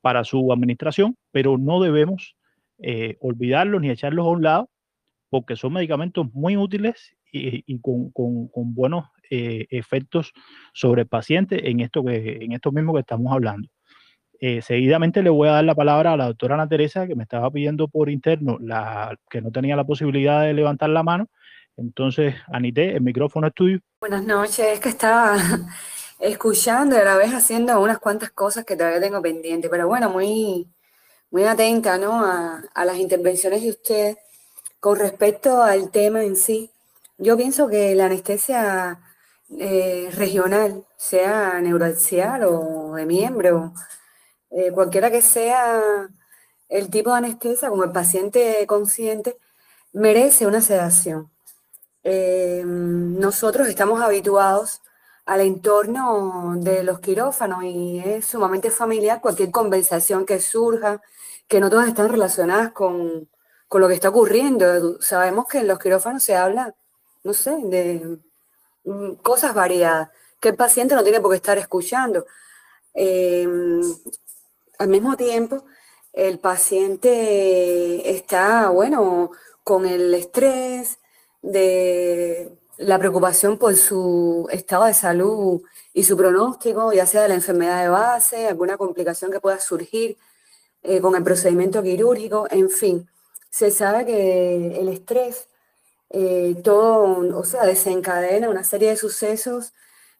para su administración, pero no debemos olvidarlos ni echarlos a un lado, porque son medicamentos muy útiles y, con, buenos eh, efectos sobre el paciente en esto, que, en esto mismo que estamos hablando. seguidamente le voy a dar la palabra a la doctora Ana Teresa, que me estaba pidiendo por interno la, que no tenía la posibilidad de levantar la mano. Entonces, Anité, el micrófono es tuyo. Buenas noches, es que estaba *laughs* escuchando y a la vez haciendo unas cuantas cosas que todavía tengo pendiente, pero bueno, muy, muy atenta ¿no? a, a las intervenciones de usted con respecto al tema en sí. Yo pienso que la anestesia eh, regional, sea neuroaxial o de miembro, eh, cualquiera que sea el tipo de anestesia, como el paciente consciente, merece una sedación. Eh, nosotros estamos habituados al entorno de los quirófanos y es sumamente familiar cualquier conversación que surja, que no todas están relacionadas con, con lo que está ocurriendo. Sabemos que en los quirófanos se habla, no sé, de mm, cosas variadas, que el paciente no tiene por qué estar escuchando. Em, al mismo tiempo, el paciente está, bueno, con el estrés de la preocupación por su estado de salud y su pronóstico, ya sea de la enfermedad de base, alguna complicación que pueda surgir eh, con el procedimiento quirúrgico, en fin. Se sabe que el estrés, eh, todo, o sea, desencadena una serie de sucesos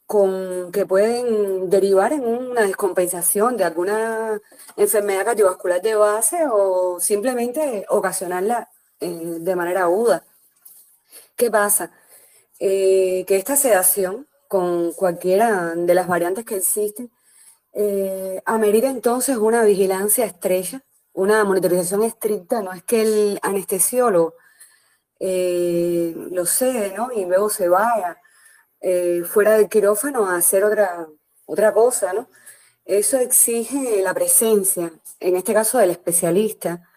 con, que pueden derivar en una descompensación de alguna enfermedad cardiovascular de base o simplemente ocasionarla eh, de manera aguda. ¿Qué pasa? Eh, que esta sedación, con cualquiera de las variantes que existen, eh, amerita entonces una vigilancia estrecha, una monitorización estricta, no es que el anestesiólogo eh, lo cede, ¿no? Y luego se vaya eh, fuera del quirófano a hacer otra, otra cosa, ¿no? Eso exige la presencia, en este caso del especialista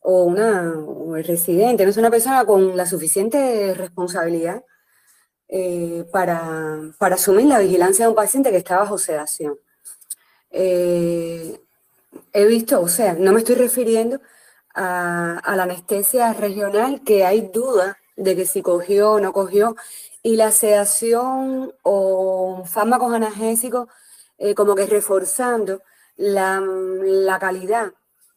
o, una, el residente, no es una persona con la suficiente responsabilidad eh, para, para, asumir la vigilancia de un paciente que está bajo sedación. He visto, o sea, no me estoy refiriendo a, la anestesia regional, que hay duda de que si cogió o no cogió, y la sedación o fármacos analgésicos eh, como que reforzando la, la, calidad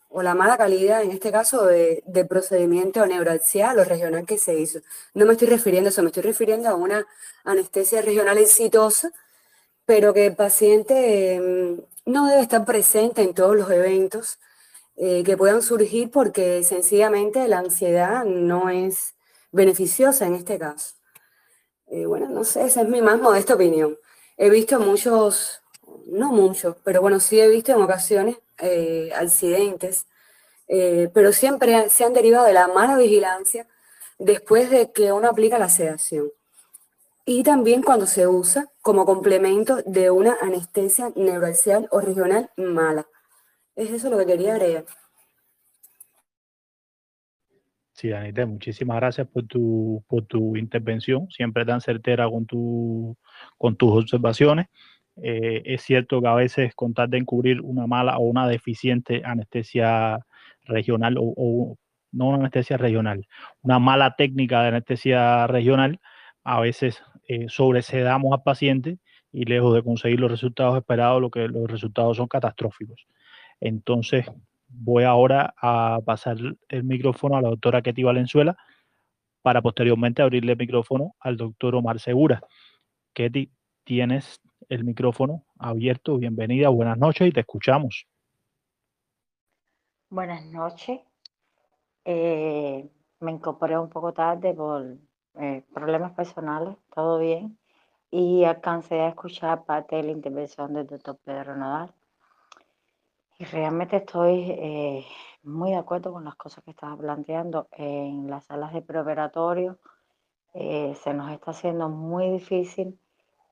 o la mala calidad, en este caso, de, de procedimiento neuraxial o regional que se hizo. No me estoy refiriendo a eso, me estoy refiriendo a una anestesia regional exitosa, pero que el paciente em, no debe estar presente en todos los eventos eh, que puedan surgir porque sencillamente la ansiedad no es beneficiosa en este caso. Eh, bueno, no sé, esa es mi más modesta opinión. He visto muchos, no muchos, pero bueno, sí he visto en ocasiones eh, accidentes, pero siempre se han derivado de la mala vigilancia después de que uno aplica la sedación. Y también cuando se usa como complemento de una anestesia neuroaxial o regional mala. Es eso lo que quería agregar. Sí, Anita, muchísimas gracias por tu, por tu intervención, siempre tan certera con, tu, con tus observaciones. Eh, es cierto que a veces con tal de encubrir una mala o una deficiente anestesia regional o, no una anestesia regional, una mala técnica de anestesia regional, a veces eh, sobresedamos al paciente y lejos de conseguir los resultados esperados, lo que los resultados son catastróficos. Entonces, voy ahora a pasar el micrófono a la doctora Ketty Valenzuela para posteriormente abrirle el micrófono al doctor Omar Segura. Ketty, tienes el micrófono abierto. Bienvenida, buenas noches y te escuchamos. Buenas noches. Eh, me incorporé un poco tarde por eh, problemas personales, todo bien, y alcancé a escuchar parte de la intervención del doctor Pedro Nadal. Realmente estoy eh, muy de acuerdo con las cosas que estaba planteando. En las salas de preoperatorio eh, se nos está haciendo muy difícil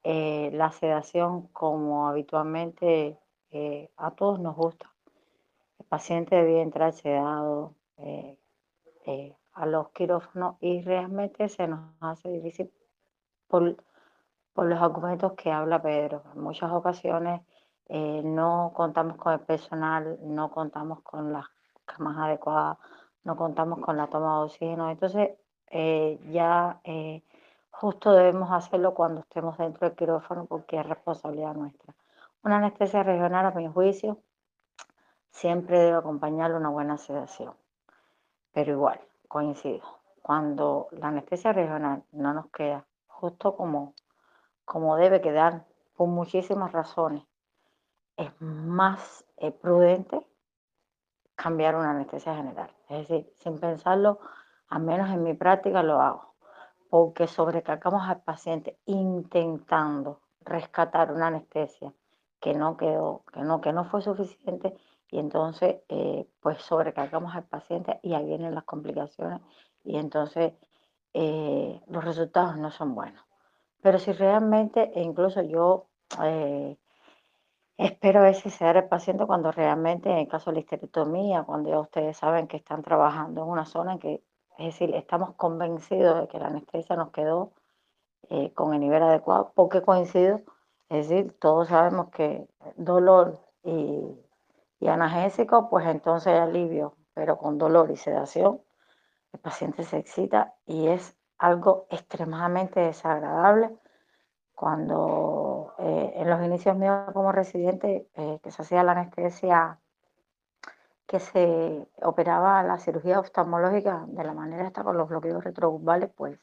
eh, la sedación como habitualmente a todos nos gusta. El paciente debía entrar sedado a los quirófanos y realmente se nos hace difícil por, por los argumentos que habla Pedro. En muchas ocasiones eh, no contamos con el personal, no contamos con las camas adecuadas, no contamos con la toma de oxígeno. Entonces, eh, ya eh, justo debemos hacerlo cuando estemos dentro del quirófano porque es responsabilidad nuestra. Una anestesia regional, a mi juicio, siempre debe acompañarle una buena sedación. Pero igual, coincido, cuando la anestesia regional no nos queda justo como, como debe quedar, por muchísimas razones, es más eh, prudente cambiar una anestesia general. Es decir, sin pensarlo, al menos en mi práctica lo hago, porque sobrecargamos al paciente intentando rescatar una anestesia que no quedó, que no, que no fue suficiente, y entonces eh, pues sobrecargamos al paciente y ahí vienen las complicaciones y entonces eh, los resultados no son buenos. Pero si realmente, e incluso yo eh, Espero a veces ser el paciente cuando realmente, en el caso de la histerectomía, cuando ya ustedes saben que están trabajando en una zona en que, es decir, estamos convencidos de que la anestesia nos quedó eh, con el nivel adecuado, porque coincido, es decir, todos sabemos que dolor y, y analgésico, pues entonces hay alivio, pero con dolor y sedación, el paciente se excita y es algo extremadamente desagradable cuando eh, en los inicios míos como residente, eh, que se hacía la anestesia, que se operaba la cirugía oftalmológica de la manera esta con los bloqueos retroburbales, pues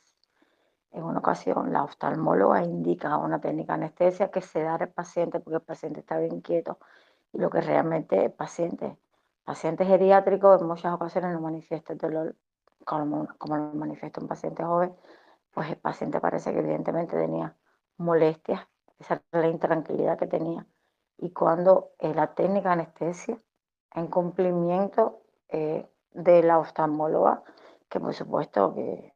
en una ocasión la oftalmóloga indica una técnica anestesia que se da al paciente porque el paciente está bien quieto y lo que realmente el paciente, paciente geriátrico en muchas ocasiones no manifiesta el dolor como, como lo manifiesta un paciente joven, pues el paciente parece que evidentemente tenía molestias, esa la intranquilidad que tenía. Y cuando eh, la técnica anestesia, en cumplimiento eh, de la oftalmóloga, que por supuesto que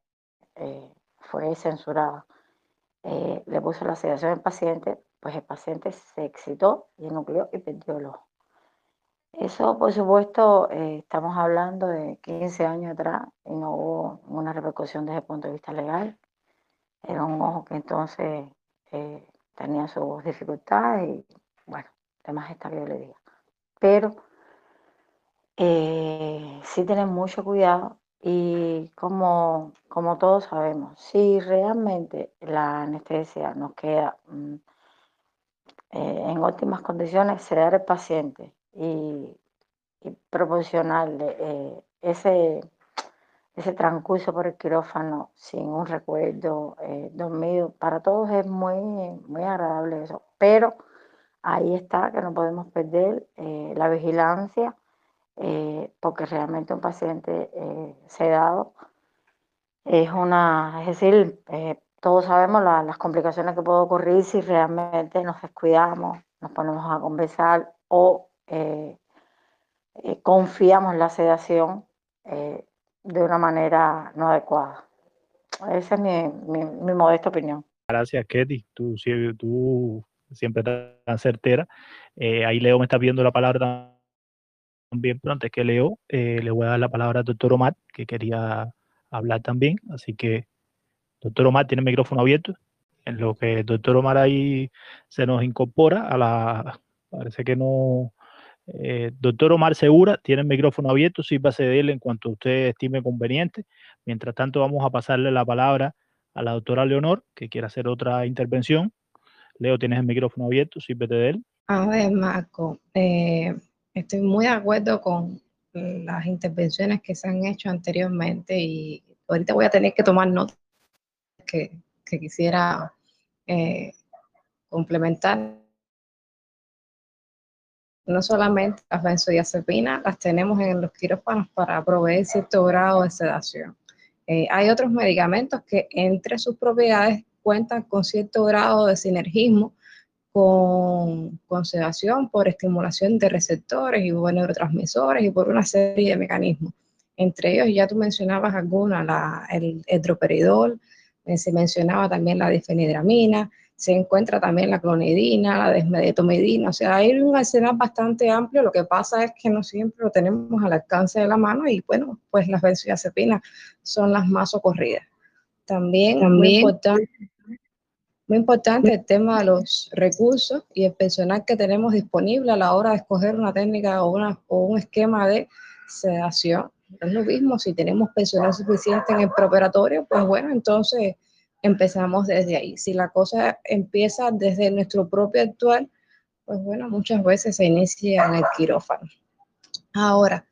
eh, fue censurada. Le puso la sedación al paciente, pues el paciente se excitó y nucleó y perdió el ojo. Eso, por supuesto, estamos hablando de 15 años atrás y no hubo una repercusión desde el punto de vista legal. Era un ojo que entonces tenía sus dificultades y, bueno, demás está que yo le diga. Pero eh, sí tener mucho cuidado y como, como todos sabemos, si realmente la anestesia nos queda mm, eh, en óptimas condiciones, sedar al paciente y, proporcionarle eh, ese, ese transcurso por el quirófano sin un recuerdo dormido, para todos es muy, muy agradable eso. Pero ahí está que no podemos perder la vigilancia eh, porque realmente un paciente eh, sedado es una, es decir, eh, todos sabemos las complicaciones que pueden ocurrir si realmente nos descuidamos, nos ponemos a conversar o confiamos en la sedación de una manera no adecuada. Esa es mi, mi, modesta opinión. Gracias, Ketty. Tú, tú siempre tan certera. ahí Leo me está pidiendo la palabra también, pero antes que leo, eh, le voy a dar la palabra al doctor Omar, que quería hablar también. Así que, doctor Omar, tiene el micrófono abierto. En lo que el doctor Omar ahí se nos incorpora a la... Parece que no... Eh, doctor Omar Segura, tiene el micrófono abierto, sírvase de él en cuanto usted estime conveniente. Mientras tanto, vamos a pasarle la palabra a la doctora Leonor, que quiere hacer otra intervención. Leo, tienes el micrófono abierto, sírvete de él. A ver, Marco, eh, Estoy muy de acuerdo con las intervenciones que se han hecho anteriormente y ahorita voy a tener que tomar notas que, quisiera eh, complementar. No solamente las benzodiazepinas las tenemos en los quirófanos para proveer cierto grado de sedación. Eh, hay otros medicamentos que entre sus propiedades cuentan con cierto grado de sinergismo con, con sedación por estimulación de receptores y neurotransmisores y por una serie de mecanismos. Entre ellos, ya tú mencionabas alguna, el, droperidol, eh, se mencionaba también la difenidramina, se encuentra también la clonidina, la desmedetomidina, o sea, hay un arsenal bastante amplio, lo que pasa es que no siempre lo tenemos al alcance de la mano y bueno, pues las benzodiazepinas son las más socorridas. También, también muy importante muy importante el tema de los recursos y el personal que tenemos disponible a la hora de escoger una técnica o, una, o un esquema de sedación. Es lo mismo, si tenemos personal suficiente en el preoperatorio, pues bueno, entonces empezamos desde ahí. Si la cosa empieza desde nuestro propio actual, pues bueno, muchas veces se inicia en el quirófano. Ahora,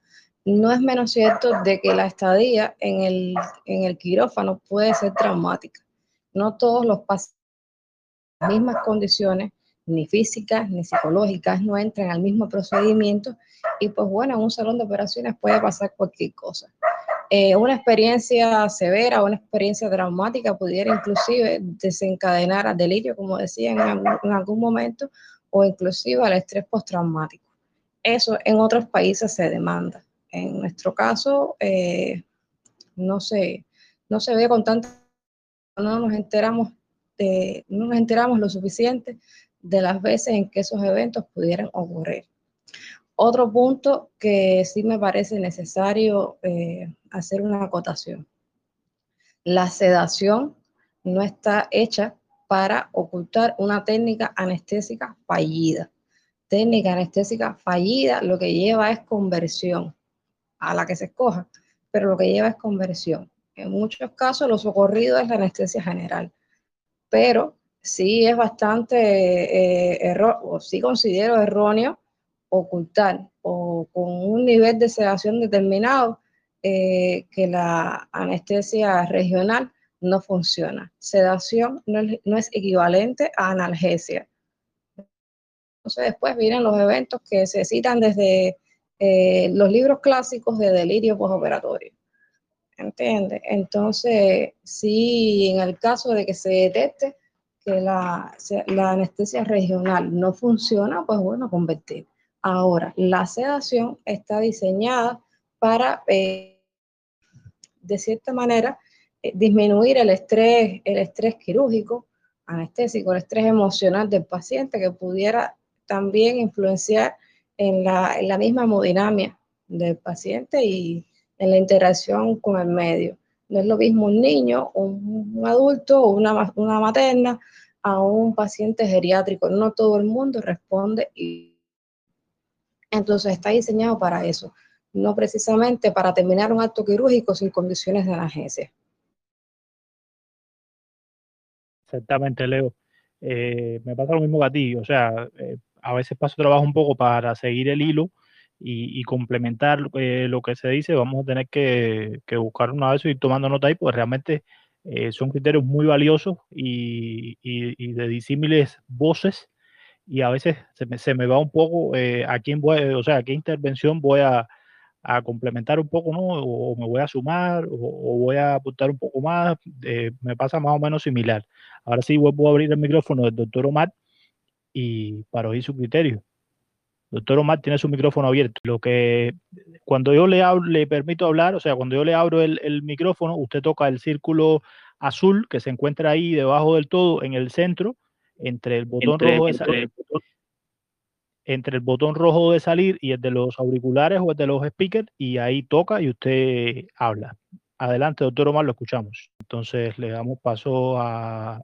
no es menos cierto de que la estadía en el, en el quirófano puede ser traumática. No todos los pacientes mismas condiciones, ni físicas ni psicológicas, no entran al mismo procedimiento y pues bueno, en un salón de operaciones puede pasar cualquier cosa. Eh, una experiencia severa, una experiencia traumática pudiera inclusive desencadenar al delirio, como decía en algún, momento, o inclusive al estrés postraumático. Eso en otros países se demanda. En nuestro caso, eh, no, se, no se ve con tanta... No nos enteramos no nos enteramos lo suficiente de las veces en que esos eventos pudieran ocurrir. Otro punto que sí me parece necesario eh, hacer una acotación. La sedación no está hecha para ocultar una técnica anestésica fallida. Técnica anestésica fallida lo que lleva es conversión a la que se escoja, pero lo que lleva es conversión. En muchos casos lo socorrido es la anestesia general pero sí es bastante eh, error, o sí considero erróneo ocultar o con un nivel de sedación determinado eh, que la anestesia regional no funciona. Sedación no es, equivalente a analgesia. Entonces después vienen los eventos que se citan desde eh, los libros clásicos de delirio postoperatorio. ¿entiendes? Entonces, si en el caso de que se detecte que la, anestesia regional no funciona, pues bueno, convertir. Ahora, la sedación está diseñada para, eh, de cierta manera, eh, disminuir el estrés, el estrés quirúrgico, anestésico, el estrés emocional del paciente que pudiera también influenciar en la, misma hemodinamia del paciente y en la interacción con el medio. No es lo mismo un niño, un, adulto una, una materna a un paciente geriátrico. No todo el mundo responde y entonces está diseñado para eso, no precisamente para terminar un acto quirúrgico sin condiciones de analgesia. Exactamente, Leo. Eh, me pasa lo mismo que a ti, o sea, eh, a veces paso trabajo un poco para seguir el hilo y, complementar eh, lo que se dice, vamos a tener que, buscar una vez y ir tomando nota ahí, pues realmente son criterios muy valiosos y, de disímiles voces y a veces se me, se me va un poco a quién voy, o sea, a qué intervención voy a, complementar un poco, ¿no? O, me voy a sumar o, voy a apuntar un poco más, me pasa más o menos similar. Ahora sí vuelvo a abrir el micrófono del doctor Omar y para oír su criterio. Doctor Omar tiene su micrófono abierto. Lo que cuando yo le, le permito hablar, o sea, cuando yo le abro el, micrófono, usted toca el círculo azul que se encuentra ahí debajo del todo, en el centro, entre el botón rojo de salir, entre el botón rojo de salir y el de los auriculares o el de los speakers, y ahí toca y usted habla. Adelante, doctor Omar, lo escuchamos. Entonces le damos paso al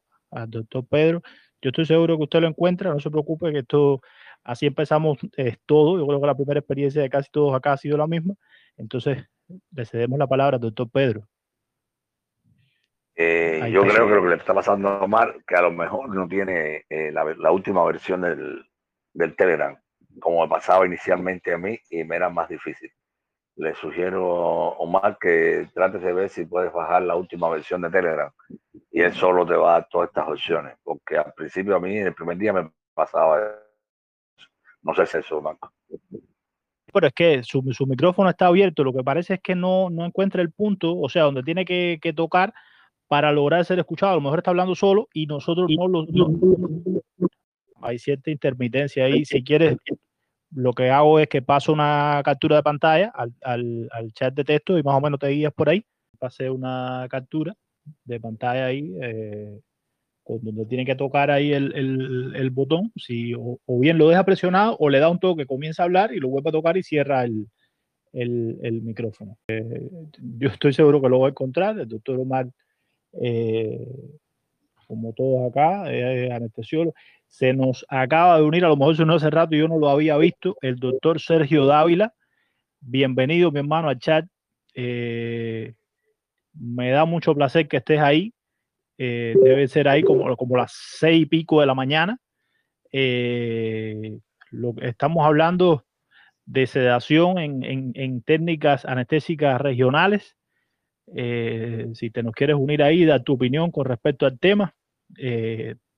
doctor Pedro yo estoy seguro que usted lo encuentra, no se preocupe que esto, así empezamos eh, todo. Yo creo que la primera experiencia de casi todos acá ha sido la misma. Entonces, le cedemos la palabra al doctor Pedro. Eh, yo creo que lo que le está pasando a Omar, que a lo mejor no tiene eh, la, última versión del, del Telegram, como me pasaba inicialmente a mí y me era más difícil le sugiero, Omar, que trates de ver si puedes bajar la última versión de Telegram y él solo te va a dar todas estas opciones, porque al principio a mí, el primer día me pasaba eso. No sé si es eso, Marco. Pero es que su, su, micrófono está abierto, lo que parece es que no, no encuentra el punto, o sea, donde tiene que, que, tocar para lograr ser escuchado. A lo mejor está hablando solo y nosotros no lo... hay cierta intermitencia ahí. Si quieres, lo que hago es que paso una captura de pantalla al, chat de texto y más o menos te guías por ahí. Pasé una captura de pantalla ahí, eh, donde tiene que tocar ahí el, botón, si, o, bien lo deja presionado o le da un toque, comienza a hablar y lo vuelve a tocar y cierra el, micrófono. Eh, yo estoy seguro que lo voy a encontrar. El doctor Omar, como todos acá, es anestesiólogo. Se nos acaba de unir, a lo mejor se no hace rato y yo no lo había visto, el doctor Sergio Dávila. Bienvenido, mi hermano, al chat. Eh, me da mucho placer que estés ahí. Eh, debe ser ahí como, como las seis y pico de la mañana. Eh, estamos hablando de sedación en, técnicas anestésicas regionales. Si te nos quieres unir ahí, dar tu opinión con respecto al tema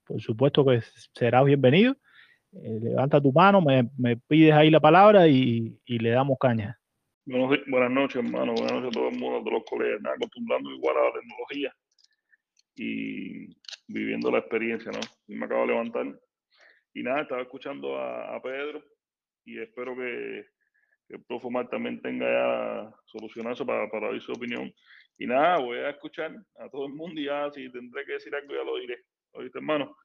por supuesto que serás bienvenido. Eh, levanta tu mano, me, pides ahí la palabra y, le damos caña. buenas noches, hermano. Buenas noches a todo el mundo, a todos los colegas. acostumbrando igual a la tecnología y viviendo la experiencia, ¿no? Me acabo de levantar. Y nada, estaba escuchando a Pedro y espero que, que el profe Omar también tenga ya solucionado eso para, para oír su opinión. Y nada, voy a escuchar a todo el mundo y ya si tendré que decir algo ya lo diré hermano.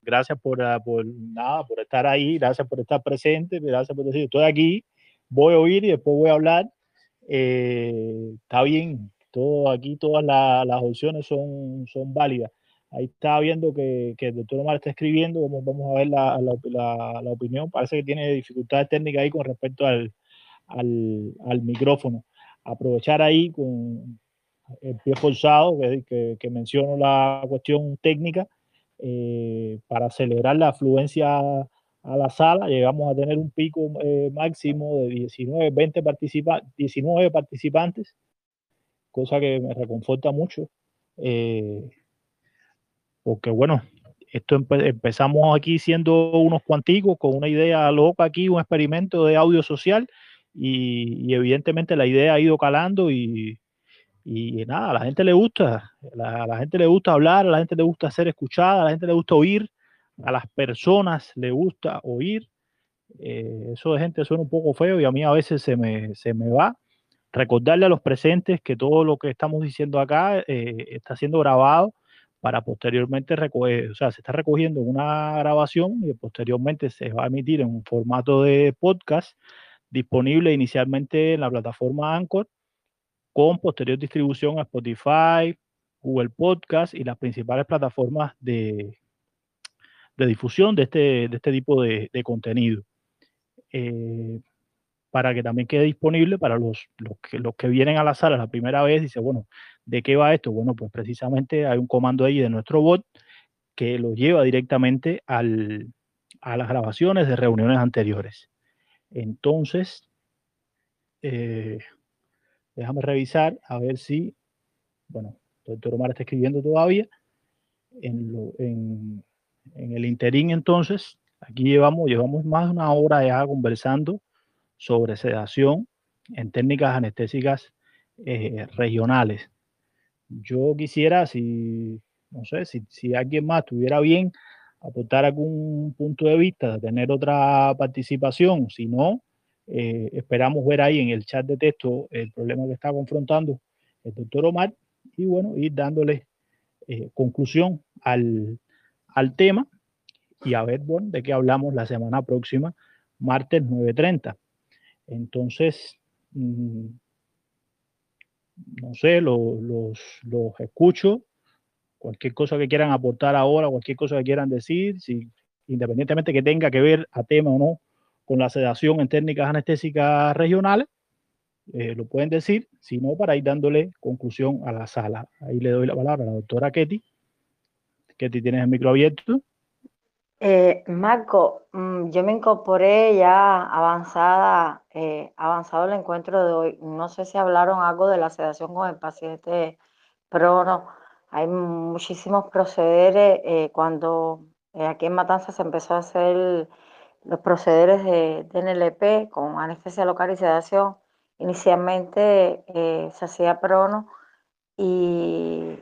Gracias por, ah, por, nada, por estar ahí, gracias por estar presente, gracias por decir, estoy aquí, voy a oír y después voy a hablar. Eh, está bien, todo aquí, todas las opciones son, son válidas. Ahí está viendo que, el doctor Omar está escribiendo, vamos, a ver la, opinión. Parece que tiene dificultades técnicas ahí con respecto al, micrófono. Aprovechar ahí con, el pie forzado, que, que, menciono la cuestión técnica, eh, para acelerar la afluencia a la sala, llegamos a tener un pico eh, máximo de 19, 20 participa 19 participantes, cosa que me reconforta mucho, eh, porque bueno, esto empezamos aquí siendo unos cuanticos con una idea loca aquí, un experimento de audio social y, evidentemente la idea ha ido calando y, nada, a la gente le gusta, a la gente le gusta hablar, a la gente le gusta ser escuchada, a la gente le gusta oír, a las personas le gusta oír. Eh, eso de gente suena un poco feo y a mí a veces se me, se me va. Recordarle a los presentes que todo lo que estamos diciendo acá eh, está siendo grabado para posteriormente recoger, o sea, se está recogiendo una grabación y posteriormente se va a emitir en un formato de podcast disponible inicialmente en la plataforma Anchor con posterior distribución a Spotify, Google Podcast y las principales plataformas de, de difusión de este, de este tipo de, contenido. Eh, para que también quede disponible para los, los, que, los que vienen a la sala la primera vez, dice, bueno, ¿de qué va esto? Bueno, pues precisamente hay un comando ahí de nuestro bot que lo lleva directamente al, a las grabaciones de reuniones anteriores. Entonces, eh, déjame revisar a ver si, bueno, el doctor Omar está escribiendo todavía. En, lo, en, en el interín, entonces, aquí llevamos, llevamos más de una hora ya conversando sobre sedación en técnicas anestésicas eh, regionales. Yo quisiera, si, no sé, si, alguien más tuviera bien aportar algún punto de vista, tener otra participación, si no, eh, esperamos ver ahí en el chat de texto el problema que está confrontando el doctor Omar y bueno, ir dándole eh, conclusión al, al, tema y a ver bueno, de qué hablamos la semana próxima, martes 9.30. Entonces, mmm, no sé, lo, los, los escucho. Cualquier cosa que quieran aportar ahora, cualquier cosa que quieran decir, si, independientemente que tenga que ver a tema o no con la sedación en técnicas anestésicas regionales, eh, lo pueden decir, si no, para ir dándole conclusión a la sala. Ahí le doy la palabra a la doctora Ketty. Ketty, tienes el micro abierto. Eh, Marco, mm, yo me incorporé ya avanzada, eh, avanzado el encuentro de hoy. No sé si hablaron algo de la sedación con el paciente prono. Hay muchísimos procederes. Eh, cuando aquí en Matanza se empezó a hacer los procederes de, de NLP con anestesia local y sedación, inicialmente se hacía prono y,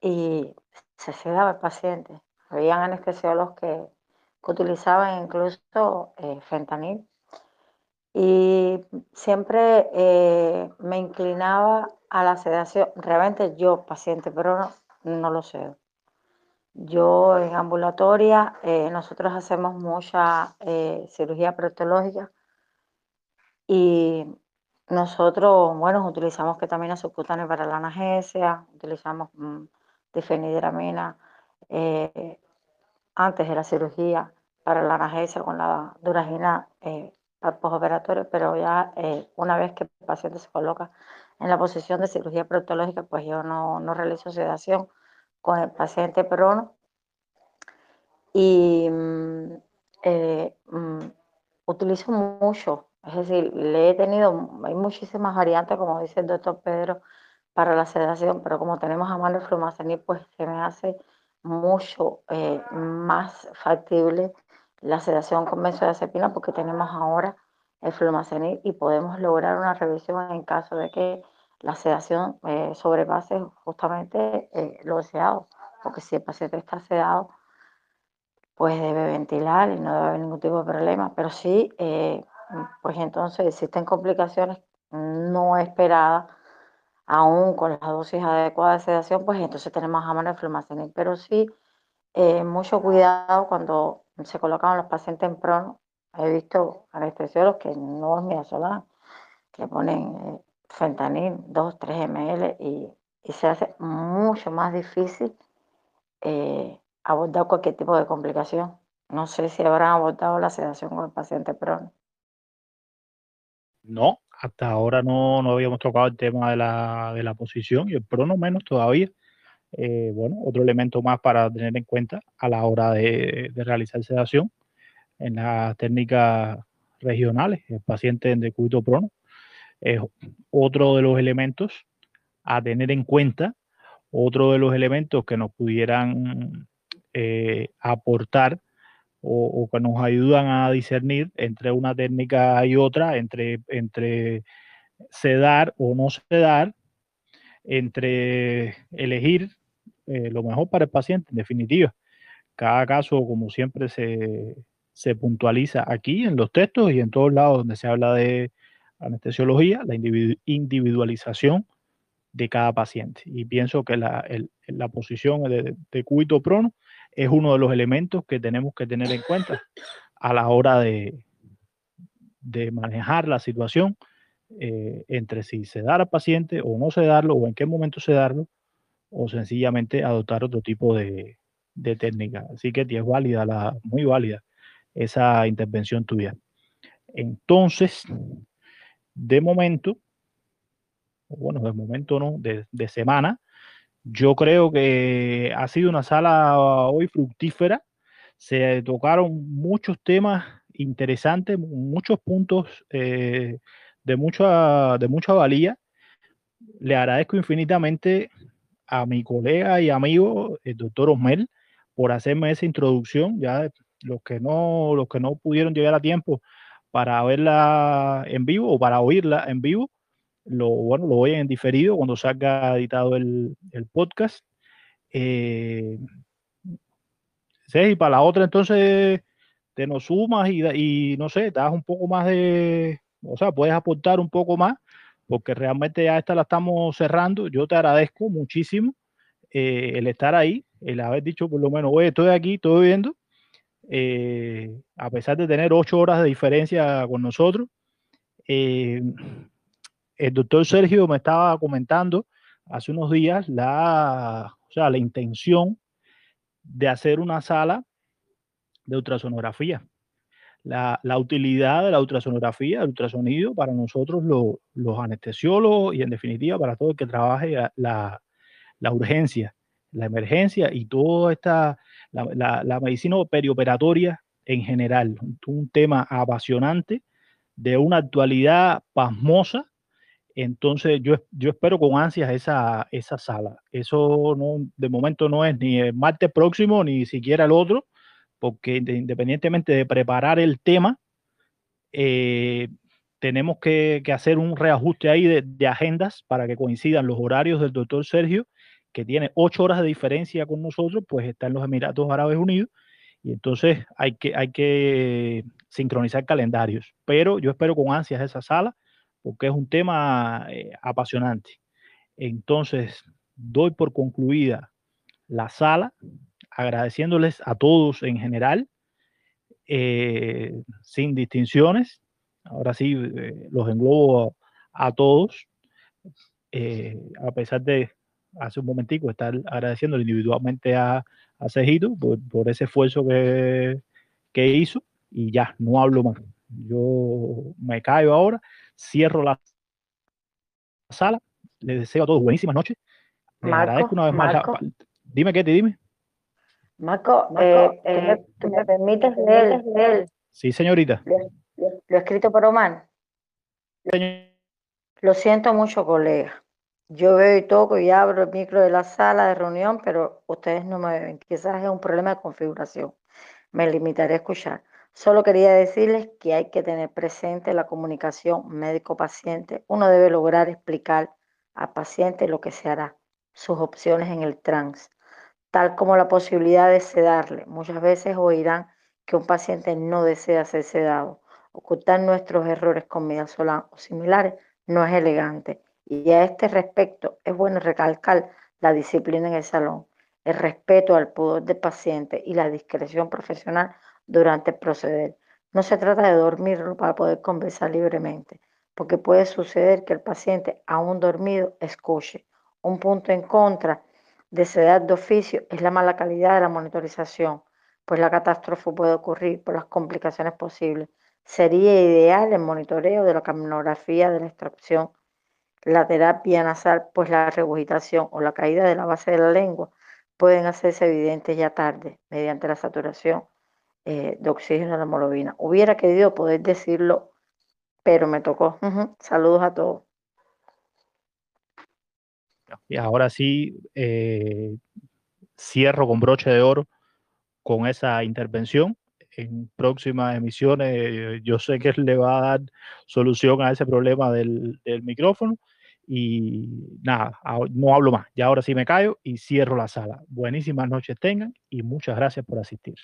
y se sedaba el paciente. Habían anestesiólogos que, utilizaban incluso eh, fentanil. Y siempre eh, me inclinaba a la sedación. Realmente yo, paciente, pero no, no lo sé. Yo en ambulatoria, eh, nosotros hacemos mucha eh, cirugía proctológica y nosotros, bueno, utilizamos ketamina subcutánea para la analgesia, utilizamos mm, eh, antes de la cirugía para la analgesia con la duragina eh, postoperatorio, pero ya eh, una vez que el paciente se coloca en la posición de cirugía proctológica, pues yo no, no realizo sedación con el paciente prono y mm, eh, mm, utilizo mucho, es decir, le he tenido, hay muchísimas variantes, como dice el doctor Pedro, para la sedación, pero como tenemos a mano el pues se me hace mucho eh, más factible la sedación con benzodiazepina porque tenemos ahora el flumacenil y podemos lograr una revisión en caso de que la sedación eh, sobrepase justamente eh, lo deseado, porque si el paciente está sedado, pues debe ventilar y no debe haber ningún tipo de problema, pero sí, pues entonces existen complicaciones no esperadas aún con las dosis adecuadas de sedación, pues entonces tenemos el flumacenil. Pero sí, eh, mucho cuidado cuando se colocan los pacientes en prono. He visto anestesiólogos que no es midazolam, que ponen eh, fentanil 2, 3 ml y, se hace mucho más difícil eh, abordar cualquier tipo de complicación. No sé si habrán abordado la sedación con el paciente prono. No, hasta ahora no, no habíamos tocado el tema de la, de la posición y el prono menos todavía. Eh, bueno, otro elemento más para tener en cuenta a la hora de, de realizar sedación en las técnicas regionales, el paciente en decúbito prono es otro de los elementos a tener en cuenta, otro de los elementos que nos pudieran eh, aportar o, que nos ayudan a discernir entre una técnica y otra, entre, entre sedar o no sedar, entre elegir eh, lo mejor para el paciente, en definitiva. Cada caso, como siempre se, se puntualiza aquí en los textos y en todos lados donde se habla de anestesiología, la individualización de cada paciente. Y pienso que la, la posición de, de cúbito prono es uno de los elementos que tenemos que tener en cuenta a la hora de, de manejar la situación eh, entre si se da al paciente o no se darlo, o en qué momento se darlo, o sencillamente adoptar otro tipo de, de técnica. Así que es válida, la, muy válida esa intervención tuya. Entonces, de momento, bueno, de momento no, de, de semana, yo creo que ha sido una sala hoy fructífera. Se tocaron muchos temas interesantes, muchos puntos eh, de, mucha, de mucha valía. Le agradezco infinitamente a mi colega y amigo, el doctor Osmel, por hacerme esa introducción. Ya los que no, los que no pudieron llegar a tiempo para verla en vivo o para oírla en vivo, lo, bueno, lo oyen en diferido cuando salga editado el, el podcast. Eh, sí, y para la otra entonces te nos sumas y, y no sé, das un poco más de, o sea, puedes aportar un poco más, porque realmente ya esta la estamos cerrando. Yo te agradezco muchísimo eh, el estar ahí, el haber dicho por lo menos, oye, estoy aquí, estoy viendo, eh, a pesar de tener ocho horas de diferencia con nosotros. Eh, el doctor Sergio me estaba comentando hace unos días la, o sea, la intención de hacer una sala de ultrasonografía. La, la, utilidad de la ultrasonografía, el ultrasonido para nosotros los anestesiólogos y en definitiva para todo el que trabaje la, la urgencia, la emergencia y toda esta, la, la, medicina perioperatoria en general. Un tema apasionante de una actualidad pasmosa. Entonces yo, yo espero con ansias esa, esa sala. Eso no, de momento no es ni el martes próximo ni siquiera el otro, porque independientemente de preparar el tema, eh, tenemos que, hacer un reajuste ahí de, de, agendas para que coincidan los horarios del doctor Sergio, que tiene ocho horas de diferencia con nosotros, pues está en los Emiratos Árabes Unidos, y entonces hay que, hay que sincronizar calendarios. Pero yo espero con ansias esa sala, porque es un tema eh, apasionante. Entonces, doy por concluida la sala agradeciéndoles a todos en general, eh, sin distinciones. Ahora sí, eh, los englobo a, todos, a pesar de hace un momentico estar agradeciéndole individualmente a, a Cejito por, por, ese esfuerzo que, que hizo y ya, no hablo más. Yo me callo ahora, cierro la sala, les deseo a todos buenísimas noches. Les Marco, agradezco una vez Marco. más. La, dime, Ketty, dime. Marco, eh, eh, ¿tú me permites leer, leer Sí, señorita. lo, lo- lo escrito por Omar? Señor- Lo siento mucho, colega. Yo veo y toco y abro el micro de la sala de reunión, pero ustedes no me ven. Quizás es un problema de configuración. Me limitaré a escuchar. Solo quería decirles que hay que tener presente la comunicación médico-paciente. Uno debe lograr explicar al paciente lo que se hará, sus opciones en el trance, tal como la posibilidad de sedarle. Muchas veces oirán que un paciente no desea ser sedado. Ocultar nuestros errores con midazolam o similares no es elegante. Y a este respecto es bueno recalcar la disciplina en el salón, el respeto al pudor del paciente y la discreción profesional durante el proceder. No se trata de dormirlo para poder conversar libremente, porque puede suceder que el paciente, aún dormido, escuche. Un punto en contra de sedar de oficio es la mala calidad de la monitorización, pues la catástrofe puede ocurrir por las complicaciones posibles. Sería ideal el monitoreo de la caminografía de la extracción la terapia nasal, pues la regurgitación o la caída de la base de la lengua pueden hacerse evidentes ya tarde mediante la saturación eh, de oxígeno de la hemoglobina. Hubiera querido poder decirlo, pero me tocó. Saludos a todos. Y ahora sí, eh, cierro con broche de oro con esa intervención. En próximas emisiones, eh, yo sé que le va a dar solución a ese problema del, micrófono. Y nada, ahora- no hablo más. Ya ahora sí me callo y cierro la sala. Buenísimas noches tengan y muchas gracias por asistir.